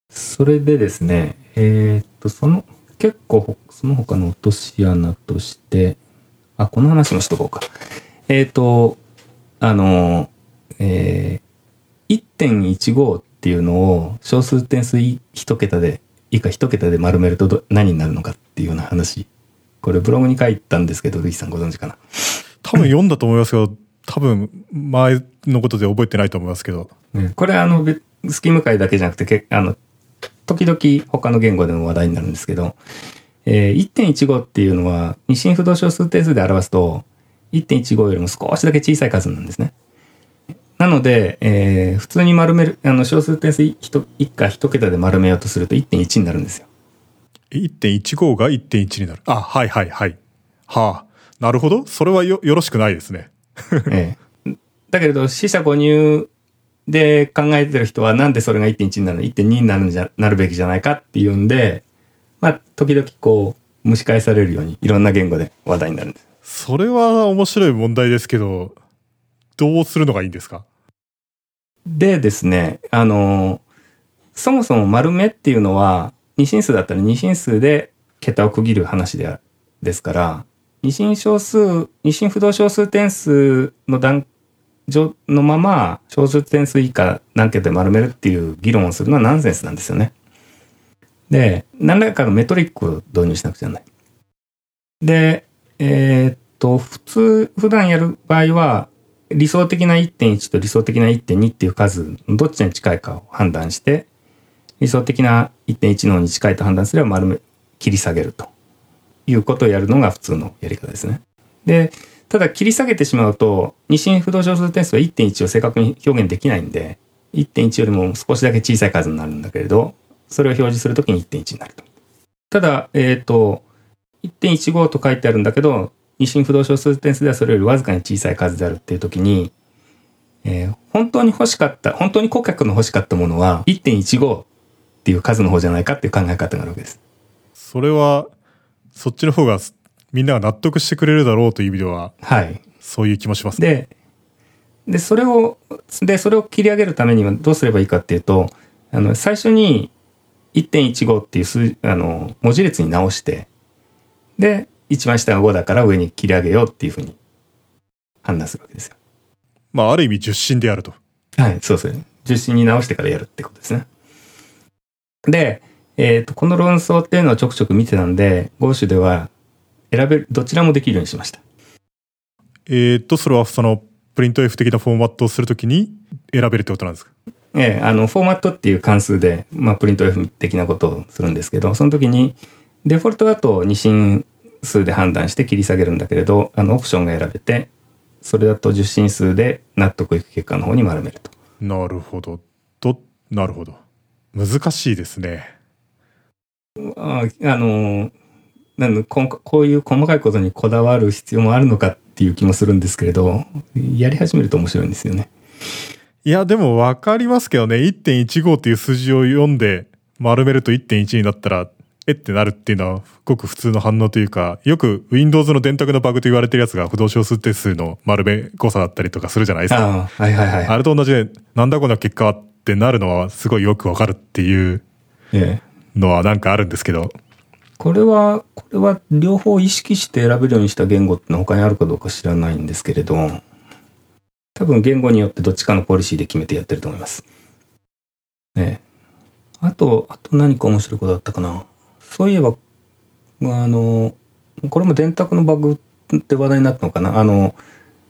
それでですね、えー、っと、その、結構、その他の落とし穴として、あ、この話もしとこうか。えー、っと、あの、えー、1.15っていうのを小数点数一桁で、以下一桁で丸めると何になるのかっていうような話。これブログに書いたんですけど、ルイさんご存知かな？多分読んだと思いますけど、多分前のことで覚えてないと思いますけど。これあの、スキーム界だけじゃなくて、けあの、時々他の言語でも話題になるんですけど、えー、1.15っていうのは二進不動小数定数で表すと、1.15よりも少しだけ小さい数なんですね。なので、えー、普通に丸める、あの、小数点数一下一桁で丸めようとすると1.1になるんですよ。1.15が1.1になる。あ、はいはいはい。はあ。なるほど。それはよ、よろしくないですね。<laughs> ええ。だけれど、死者誤入で考えてる人はなんでそれが1.1になるの ?1.2 になるんじゃ、なるべきじゃないかっていうんで、まあ、時々こう、蒸し返されるようにいろんな言語で話題になるんです。それは面白い問題ですけど、どうするのがいいんですか？でですね、あの、そもそも丸目っていうのは、二進数だったら二進数で桁を区切る話でですから、二進小数、二進不動小数点数の段状のまま小数点数以下何桁で丸めるっていう議論をするのはナンセンスなんですよね。で、何らかのメトリックを導入しなくちゃならない。で、えーっと、普通、普段やる場合は、理想的な1.1と理想的な1.2っていう数、どっちに近いかを判断して、理想的な1.1の方に近いと判断すれば丸め、切り下げるということをやるのが普通のやり方ですね。で、ただ切り下げてしまうと、二進不動小数点数は1.1を正確に表現できないんで、1.1よりも少しだけ小さい数になるんだけれど、それを表示するときに1.1になると。ただ、えっ、と、1.15と書いてあるんだけど、二進不動小数点数ではそれよりわずかに小さい数であるっていうときに、えー本当に欲しかった、本当に顧客の欲しかったものは1.15っていう数の方じゃないかっていう考え方があるわけです。それは、そっちの方がみんなが納得してくれるだろうという意味では、はい。そういう気もしますね。で、で、それを、で、それを切り上げるためにはどうすればいいかっていうと、あの、最初に1.15っていう数、あの、文字列に直して、で、一番下が5だから上に切り上げようっていうふうに判断するわけですよ。まあ、ある意味十進であると。はい、そうですね。重心に直してからやるってことですね。で、えっ、と、この論争っていうのをちょくちょく見てたんで、ゴーシュでは選べる、どちらもできるようにしました。えーっと、それはその、プリント F 的なフォーマットをするときに選べるってことなんですか？ええ、あの、フォーマットっていう関数で、まあ、プリント F 的なことをするんですけど、その時に、デフォルトだと二進数で判断して切り下げるんだけれど、あの、オプションが選べて、それだと十進数で納得いく結果の方に丸めると。なるほど。と、なるほど。難しいですね。ああの、なんだこんこういう細かいことにこだわる必要もあるのかっていう気もするんですけれど、やり始めると面白いんですよね。いや、でも分かりますけどね、1.15っていう数字を読んで丸めると1.1になったら、えってなるっていうのは、ごく普通の反応というか、よく Windows の電卓のバグと言われてるやつが不動小数定数の丸め誤差だったりとかするじゃないですか。ああ、はいはいはい。あれと同じで、なんだこんな結果はってなるのはすごいよくわかるっていうええのはなんかあるんですけど、これは、これは両方意識して選べるようにした言語ってのは他にあるかどうか知らないんですけれど、多分言語によってどっちかのポリシーで決めてやってると思います。ええ。あと、あと何か面白いことあったかな。そういえば、あの、これも電卓のバグって話題になったのかな。あの、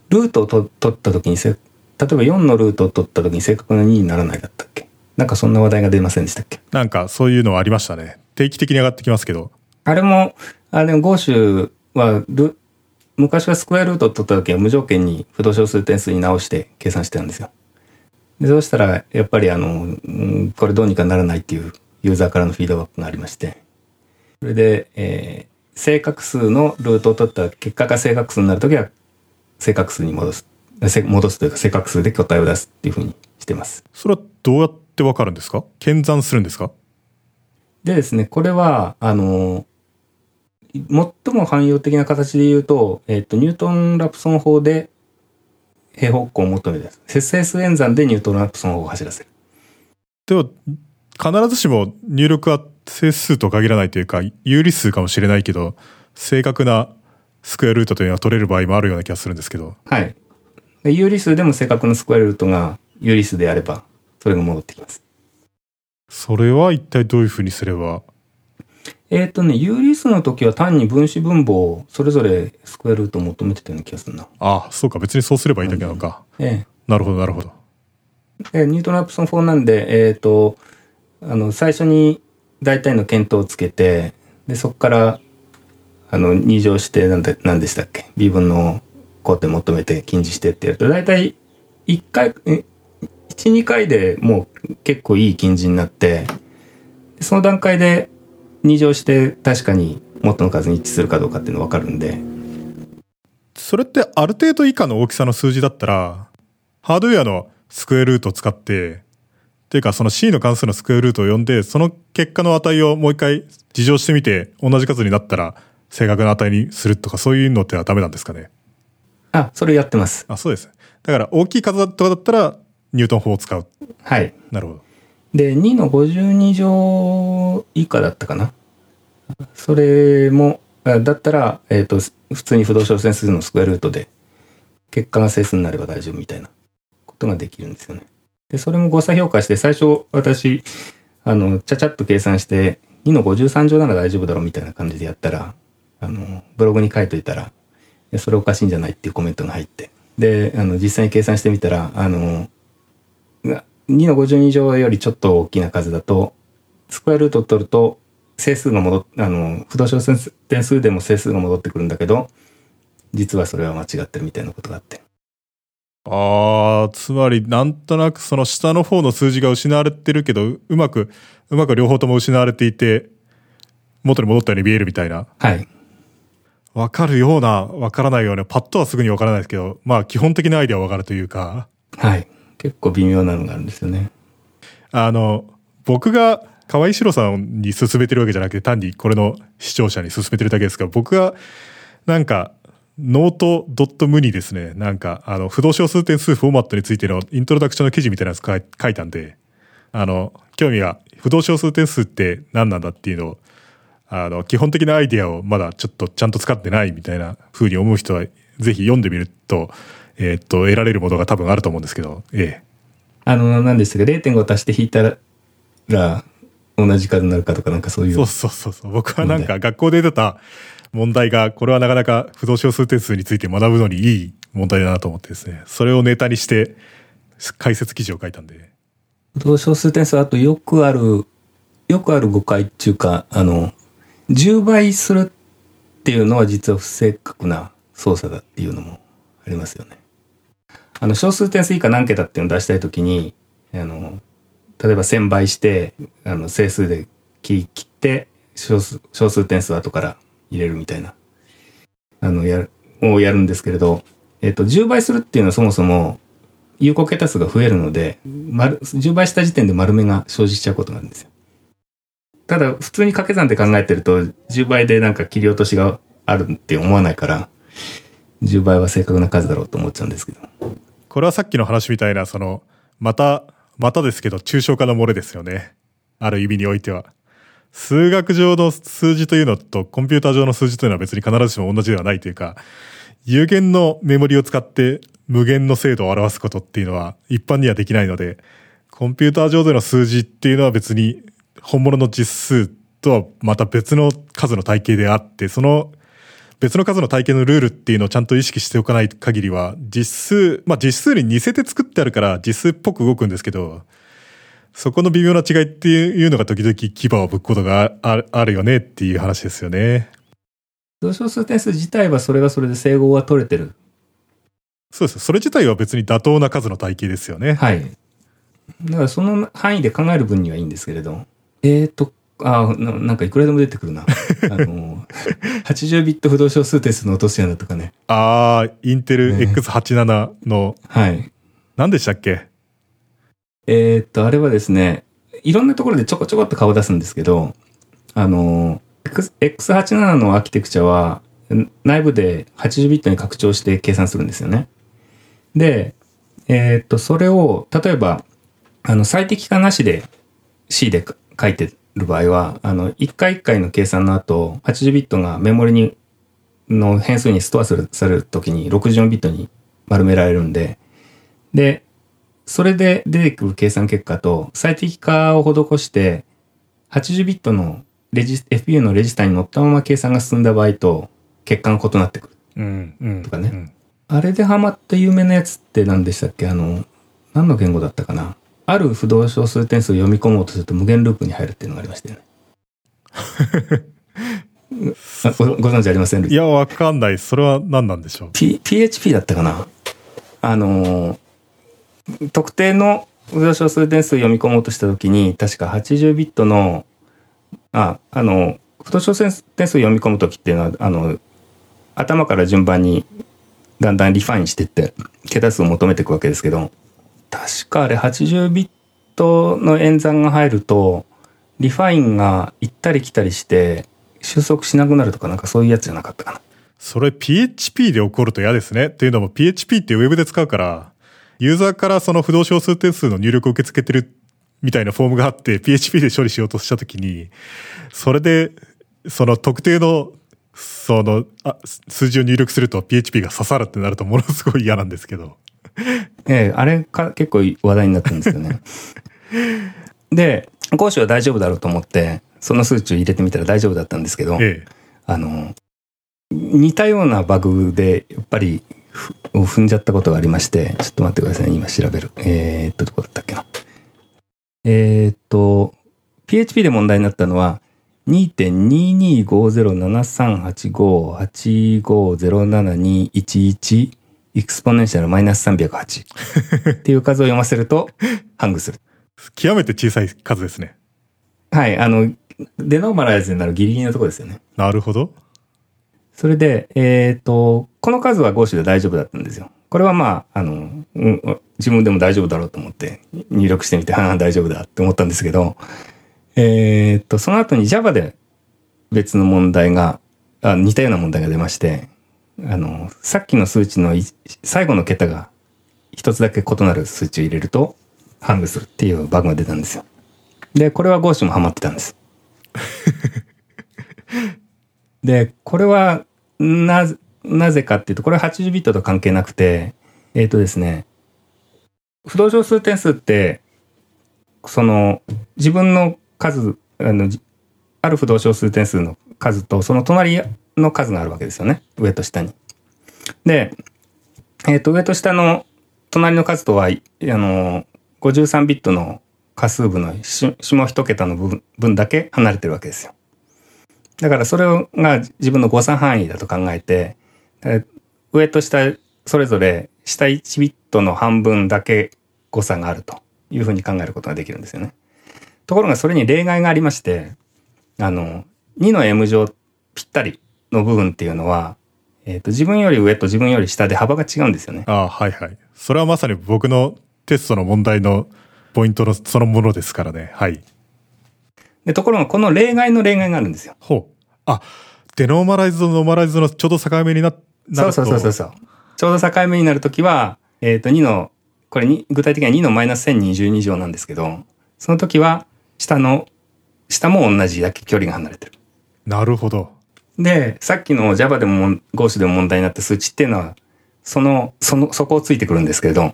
ルートをと取った時にせ、例えば4のルートを取った時に正確な2にならないだったっけなんかそんな話題が出ませんでしたっけなんかそういうのはありましたね。定期的に上がってきますけど、あれも、あれ、ゴーシュはル、昔はスクエアルートを取った時は無条件に不動小数点数に直して計算してたんですよ。で、そうしたら、やっぱりあの、うんこれどうにかならないっていうユーザーからのフィードバックがありまして。それで、えー正確数のルートを取った結果が正確数になるときは、正確数に戻す。せ戻すというか正確数で答えを出すっていうふうにしてます。それはどうやってわかるんですか？検算するんですか？でですね、これは、あの、最も汎用的な形で言うと、えっ、と、ニュートン・ラプソン法で平方向を求めるやつ。節整数演算でニュートン・ラプソン法を走らせる。では、必ずしも入力は整数と限らないというか、有理数かもしれないけど、正確なスクエアルートというのは取れる場合もあるような気がするんですけど、はい。で有理数でも正確なスクエアルートが有理数であれば、それが戻ってきます。それは一体どういうふうにすれば、えっ、とね、有理数の時は単に分子分母をそれぞれスクエアルートを求めてたような気がするな。ああ、そうか、別にそうすればいいだけなのか。えなるほど、なるほど。え。でニュートン・ラプソン法なんで、えっ、と、あの、最初に大体の検討をつけて、で、そこから、あの、2乗して、なんで、なんでしたっけ ?b 分の工程求めて近似してってやると、大体、1回、え1、2回でもう結構いい近似になって、でその段階で2乗して確かに元の数に一致するかどうかっていうの分かるんで、それってある程度以下の大きさの数字だったら、ハードウェアのスクエアルートを使って、っていうかその C の関数のスクエアルートを呼んで、その結果の値をもう一回事乗してみて、同じ数になったら正確な値にするとかそういうのってはダメなんですかね？あ、それやってます。あ、そうです。だから大きい数とかだったら、ニュートン法を使う。はい。なるほど。で、2の52乗以下だったかな。それも、だったら、えっ、と、普通に不動小線数のスクエアルートで、結果が整数になれば大丈夫みたいなことができるんですよね。で、それも誤差評価して、最初私、あの、ちゃちゃっと計算して、2の53乗なら大丈夫だろうみたいな感じでやったら、あの、ブログに書いといたら、それおかしいんじゃないっていうコメントが入って。で、あの、実際に計算してみたら、あの、2の52乗よりちょっと大きな数だと、スクエアルートを取ると、整数が戻っ、あの、不動小点数でも整数が戻ってくるんだけど、実はそれは間違ってるみたいなことがあって。ああ、つまりなんとなくその下の方の数字が失われてるけど、うまく、うまく両方とも失われていて、元に戻ったように見えるみたいな。はい。わかるような、わからないような、パッとはすぐにわからないですけど、まあ基本的なアイデアはわかるというか。はい。結構微妙なのがあるんですよね。あの、僕が河合史さんに勧めてるわけじゃなくて、単にこれの視聴者に勧めてるだけですが、僕がなんかノートドット無にですね、なんか、あの、不動小数点数フォーマットについてのイントロダクションの記事みたいなやつ書いたんで、あの、興味が、不動小数点数って何なんだっていうのを、あの、基本的なアイディアをまだちょっとちゃんと使ってないみたいな風に思う人は、ぜひ読んでみると、えー、っと、得られるものが多分あると思うんですけど、ええ。あの、なんですが、0.5足して引いたら、同じ数になるかとかなんかそういう。そうそうそうそう。僕はなんか学校で出た、問題が、これはなかなか不動小数点数について学ぶのにいい問題だなと思ってですね、それをネタにして解説記事を書いたんで。不動小数点数、あとよくある、よくある誤解っていうか、あの、10倍するっていうのは実は不正確な操作だっていうのもありますよね。あの、小数点数以下何桁っていうのを出したいときに、あの、例えば1000倍して、あの、整数で切り切って、小数、小数点数後から入れるみたいな、あの、やる、をやるんですけれど、えっ、と、10倍するっていうのはそもそも有効桁数が増えるので、丸、10倍した時点で丸目が生じちゃうことなんですよ。ただ、普通に掛け算で考えてると、10倍でなんか切り落としがあるって思わないから、10倍は正確な数だろうと思っちゃうんですけど。これはさっきの話みたいな、その、また、またですけど、抽象化の漏れですよね。ある意味においては。数学上の数字というのとコンピューター上の数字というのは別に必ずしも同じではないというか、有限のメモリを使って無限の精度を表すことっていうのは一般にはできないので、コンピューター上での数字っていうのは別に本物の実数とはまた別の数の体系であって、その別の数の体系のルールっていうのをちゃんと意識しておかない限りは、実数、まあ実数に似せて作ってあるから実数っぽく動くんですけど、そこの微妙な違いっていうのが時々牙をぶくことがあるよねっていう話ですよね。同小数点数自体はそれはそれで整合は取れてる。そうです。それ自体は別に妥当な数の体系ですよね。はい。だからその範囲で考える分にはいいんですけれど。えーと、あななんかいくらでも出てくるな。<laughs> あの、80ビット不動小数点数の落とし穴とかね。ああ、インテル X87 の、ね、はい。何でしたっけ？えー、っと、あれはですね、いろんなところでちょこちょこっと顔出すんですけど、あの、X87 のアーキテクチャは内部で80ビットに拡張して計算するんですよね。で、えー、っと、それを、例えば、あの、最適化なしで C で書いてる場合は、あの、一回一回の計算の後、80ビットがメモリに、の変数にストアされるときに64ビットに丸められるんで、で、それで出てくる計算結果と最適化を施して80ビットのレジ FPU のレジスターに乗ったまま計算が進んだ場合と結果が異なってくる。うんうん、とかね、うん。あれでハマった有名なやつって何でしたっけ？あの、何の言語だったかな？ある不動小数点数を読み込もうとすると無限ループに入るっていうのがありましたよね。ごご存知ありません？いや、わかんない。それは何なんでしょう？P、PHP だったかな？あのー、特定の浮動小数点数を読み込もうとしたときに、確か80ビットの、あ、あの、浮動小数点数を読み込むときっていうのは、あの、頭から順番にだんだん refine していって、桁数を求めていくわけですけど、確かあれ80ビットの演算が入ると、 refine が行ったり来たりして、収束しなくなるとかなんかそういうやつじゃなかったかな。それ PHP で起こると嫌ですね。っていうのも PHP ってウェブで使うから、ユーザーからその不動小数点数の入力を受け付けてるみたいなフォームがあって PHP で処理しようとしたときに、それで、その特定の、その、あ、数字を入力すると PHP が刺さるってなるとものすごい嫌なんですけど。<laughs> ええあれか結構話題になってるんですよね。<laughs> で、講師は大丈夫だろうと思って、その数値を入れてみたら大丈夫だったんですけど、ええ。あの、似たようなバグで、やっぱり、ふ踏んじゃったことがありまして、ちょっと待ってくださいね、今調べる。えー、っと、どこだったっけな。えー、っと、PHP で問題になったのは、2.2250738585072111エクスポネンシャルマイナス308っていう数を読ませると、ハングする。極めて小さい数ですね。はい、あの、デノーマライズになるギリギリのところですよね。なるほど。それで、えっ、と、この数は5種で大丈夫だったんですよ。これはまあ、あの、うん自分でも大丈夫だろうと思って入力してみて、ああ、大丈夫だって思ったんですけど、えっ、と、その後に Java で別の問題が、あ似たような問題が出まして、あの、さっきの数値のい最後の桁が一つだけ異なる数値を入れると、ハングするっていうバグが出たんですよ。で、これは Go 種もハマってたんです。<laughs> で、これは、なぜ、なぜかっていうと、これは80ビットと関係なくて、えっ、とですね、不動小数点数って、その、自分の数、あの、じある不動小数点数の数と、その隣の数があるわけですよね。上と下に。で、えっ、と、上と下の隣の数とは、あの、53ビットの仮数部の下一桁の分分だけ離れてるわけですよ。だからそれが自分の誤差範囲だと考えて、上と下それぞれ下1ビットの半分だけ誤差があるというふうに考えることができるんですよね。ところがそれに例外がありまして、あの、2の M 乗ぴったりの部分っていうのは、えっ、と、自分より上と自分より下で幅が違うんですよね。ああ、はいはい。それはまさに僕のテストの問題のポイントのそのものですからね。はい。で、ところがこの例外の例外があるんですよ。ほう。あ、デノーマライズとノーマライズのちょうど境目にななるとそうそうそうそうそう。ちょうど境目になるときは、えっ、と、2の、これに、具体的には2のマイナス1022乗なんですけど、その時は、下の、下も同じだけ距離が離れてる。なるほど。で、さっきの Java でも、ゴーシュでも問題になった数値っていうのは、その、その、そこをついてくるんですけれど、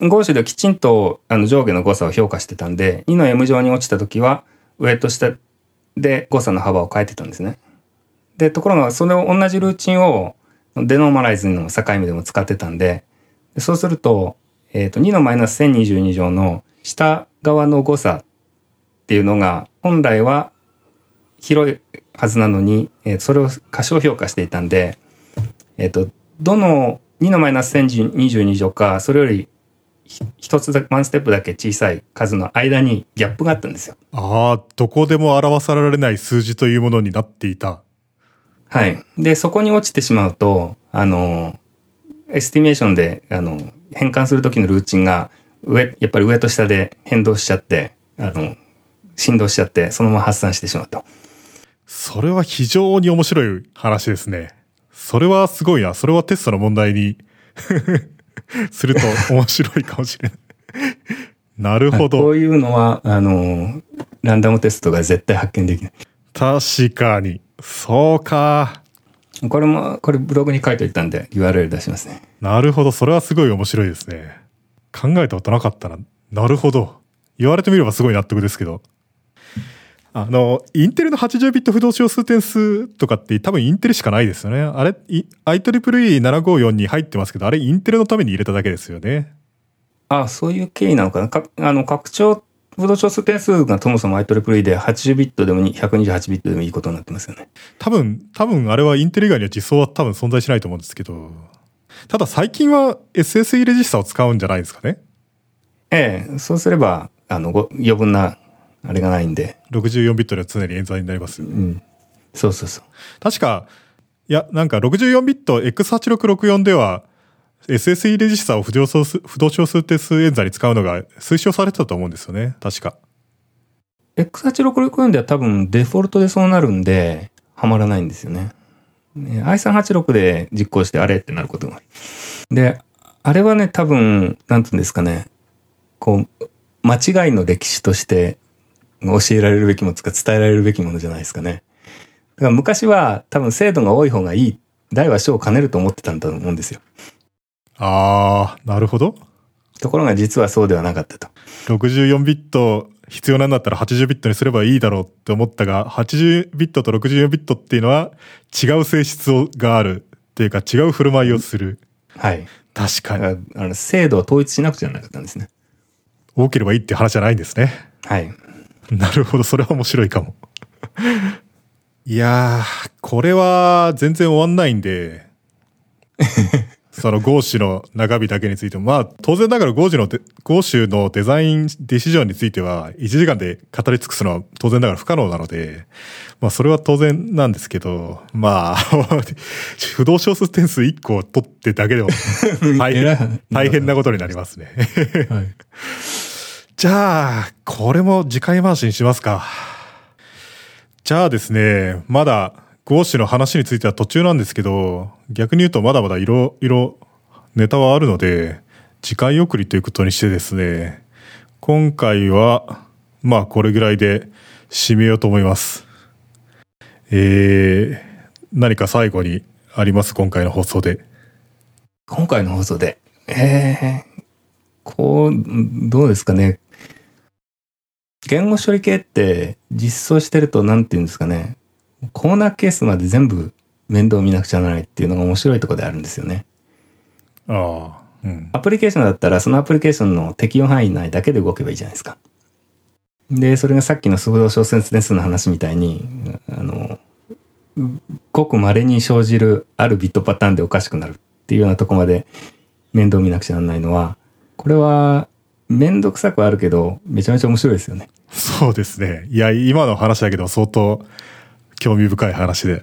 ゴーシュできちんとあの上下の誤差を評価してたんで、2の M 乗に落ちた時は、上と下で誤差の幅を変えてたんですね。で、ところが、それを同じルーチンをデノーマライズの境目でも使ってたんで、そうすると、えっ、と、2のマイナス1022乗の下側の誤差っていうのが、本来は広いはずなのに、えーそれを過小評価していたんで、えっ、と、どの2のマイナス1022乗か、それよりひ一つだけ、ワンステップだけ小さい数の間にギャップがあったんですよ。ああ、どこでも表されない数字というものになっていた。はい。で、そこに落ちてしまうと、あの、 estimation で、あの、変換するときのルーチンが、上、やっぱり上と下で変動しちゃって、あの、振動しちゃって、そのまま発散してしまうと。それは非常に面白い話ですね。それはすごいな。それはテストの問題に <laughs> すると面白いかもしれない。なるほこど。ういうのは、あの、ランダムテストが絶対発見できない。確かに。そうか。これも、これブログに書いておいたんで URL 出しますね。なるほど。それはすごい面白いですね。考えたことなかったな。なるほど。言われてみればすごい納得ですけど。あの、インテルの80ビット不動小数点数とかって多分インテルしかないですよね。あれ、い IEEE754 に入ってますけど、あれインテルのために入れただけですよね。あそういう経緯なのかな。かあの、拡張、不動小数点数がそもそも IEEE で80ビットでもに128ビットでもいいことになってますよね。多分、多分あれはインテル以外には実装は多分存在しないと思うんですけど。ただ最近は SSE レジスタを使うんじゃないですかね。ええ、そうすれば、あの、ご余分な、あれがないんで。64ビットでは常に演算になります。うん。そうそうそう。確か、いや、なんか64ビット X8664 では SSE レジスタを不動小数不動小数点数演算に使うのが推奨されてたと思うんですよね。確か。X8664 では多分デフォルトでそうなるんで、はまらないんですよね。ね i386 で実行してあれってなることが。で、あれはね、多分、なんていうんですかね、こう、間違いの歴史として教えられるべきものとか伝えられるべきものじゃないですかね。だから昔は多分精度が多い方がいい、大は小を兼ねると思ってたんだと思うんですよ。ああ、なるほど。ところが実はそうではなかったと。64ビット必要なんだったら80ビットにすればいいだろうって思ったが、80ビットと64ビットっていうのは違う性質があるっていうか違う振る舞いをする。はい。確かに。あの制度を統一しなくちゃなかったんですね。多ければいいっていう話じゃないんですね。はい。<laughs> なるほど、それは面白いかも。いやー、これは全然終わんないんで、<laughs> そのゴーシュの中身だけについても、まあ当然ながらゴーシュのデ、ゴーシュのデザインディシジョンについては1時間で語り尽くすのは当然ながら不可能なので、まあそれは当然なんですけど、まあ、<laughs> 不動小数点数1個取ってだけでも大変、大変なことになりますね。はい。じゃあ、これも次回回しにしますか。じゃあですね、まだ、ゴーシュの話については途中なんですけど、逆に言うとまだまだいろいろネタはあるので、次回送りということにしてですね、今回は、まあこれぐらいで締めようと思います。えー、何か最後にあります？今回の放送で。今回の放送で、えー、こう、どうですかね。言語処理系って実装してると何て言うんですかね。コーナーケースまで全部面倒見なくちゃならないっていうのが面白いところであるんですよね。ああ、うん。アプリケーションだったらそのアプリケーションの適用範囲内だけで動けばいいじゃないですか。で、それがさっきの速度小説点数の話みたいに、あの、ごく稀に生じるあるビットパターンでおかしくなるっていうようなとこまで面倒見なくちゃならないのは、これは面倒くさくはあるけど、めちゃめちゃ面白いですよね。そうですね。いや、今の話だけど相当興味深い話で。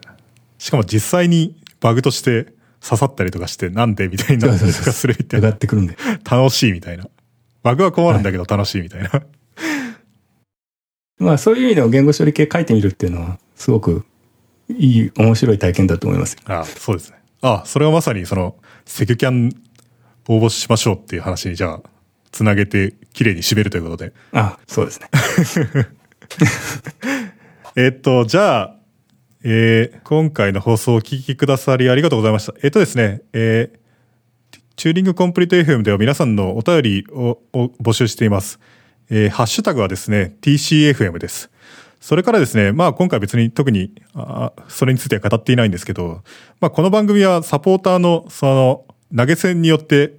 しかも実際にバグとして刺さったりとかして、なんでみたいになったりとかするみたいな。上がってくるんで。楽しいみたいな。バグは困るんだけど楽しいみたいな。<laughs> まあそういう意味でも言語処理系書いてみるっていうのは、すごくいい、面白い体験だと思いますよ。あそうですね。あそれはまさにその、セキュキャン応募しましょうっていう話にじゃあ、つなげて綺麗に締めるということで。あ、そうですね。<laughs> えっと、じゃあ、えー今回の放送をお聞きくださりありがとうございました。えっとですね、えーチューリングコンプリート FM では皆さんのお便りをを募集しています。えーハッシュタグはですね、TCFM です。それからですね、まあ今回別に特に、あそれについては語っていないんですけど、まあこの番組はサポーターのその投げ銭によって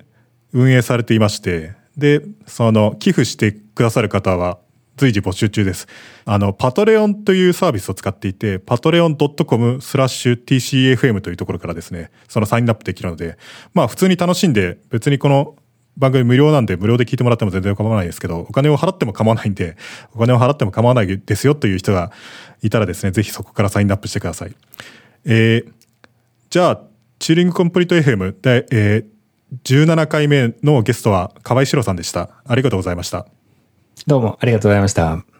運営されていまして、で、その寄付してくださる方は随時募集中です。あの、パトレオンというサービスを使っていて、パトレオン .com スラッシュ TCFM というところからですね、そのサインアップできるので、まあ普通に楽しんで、別にこの番組無料なんで無料で聞いてもらっても全然構わないですけど、お金を払っても構わないんで、お金を払っても構わないですよという人がいたらですね、ぜひそこからサインアップしてください。えー、じゃあ、チューリングコンプリート FM で、えー、17回目のゲストは河合史郎さんでした。ありがとうございました。どうもありがとうございました。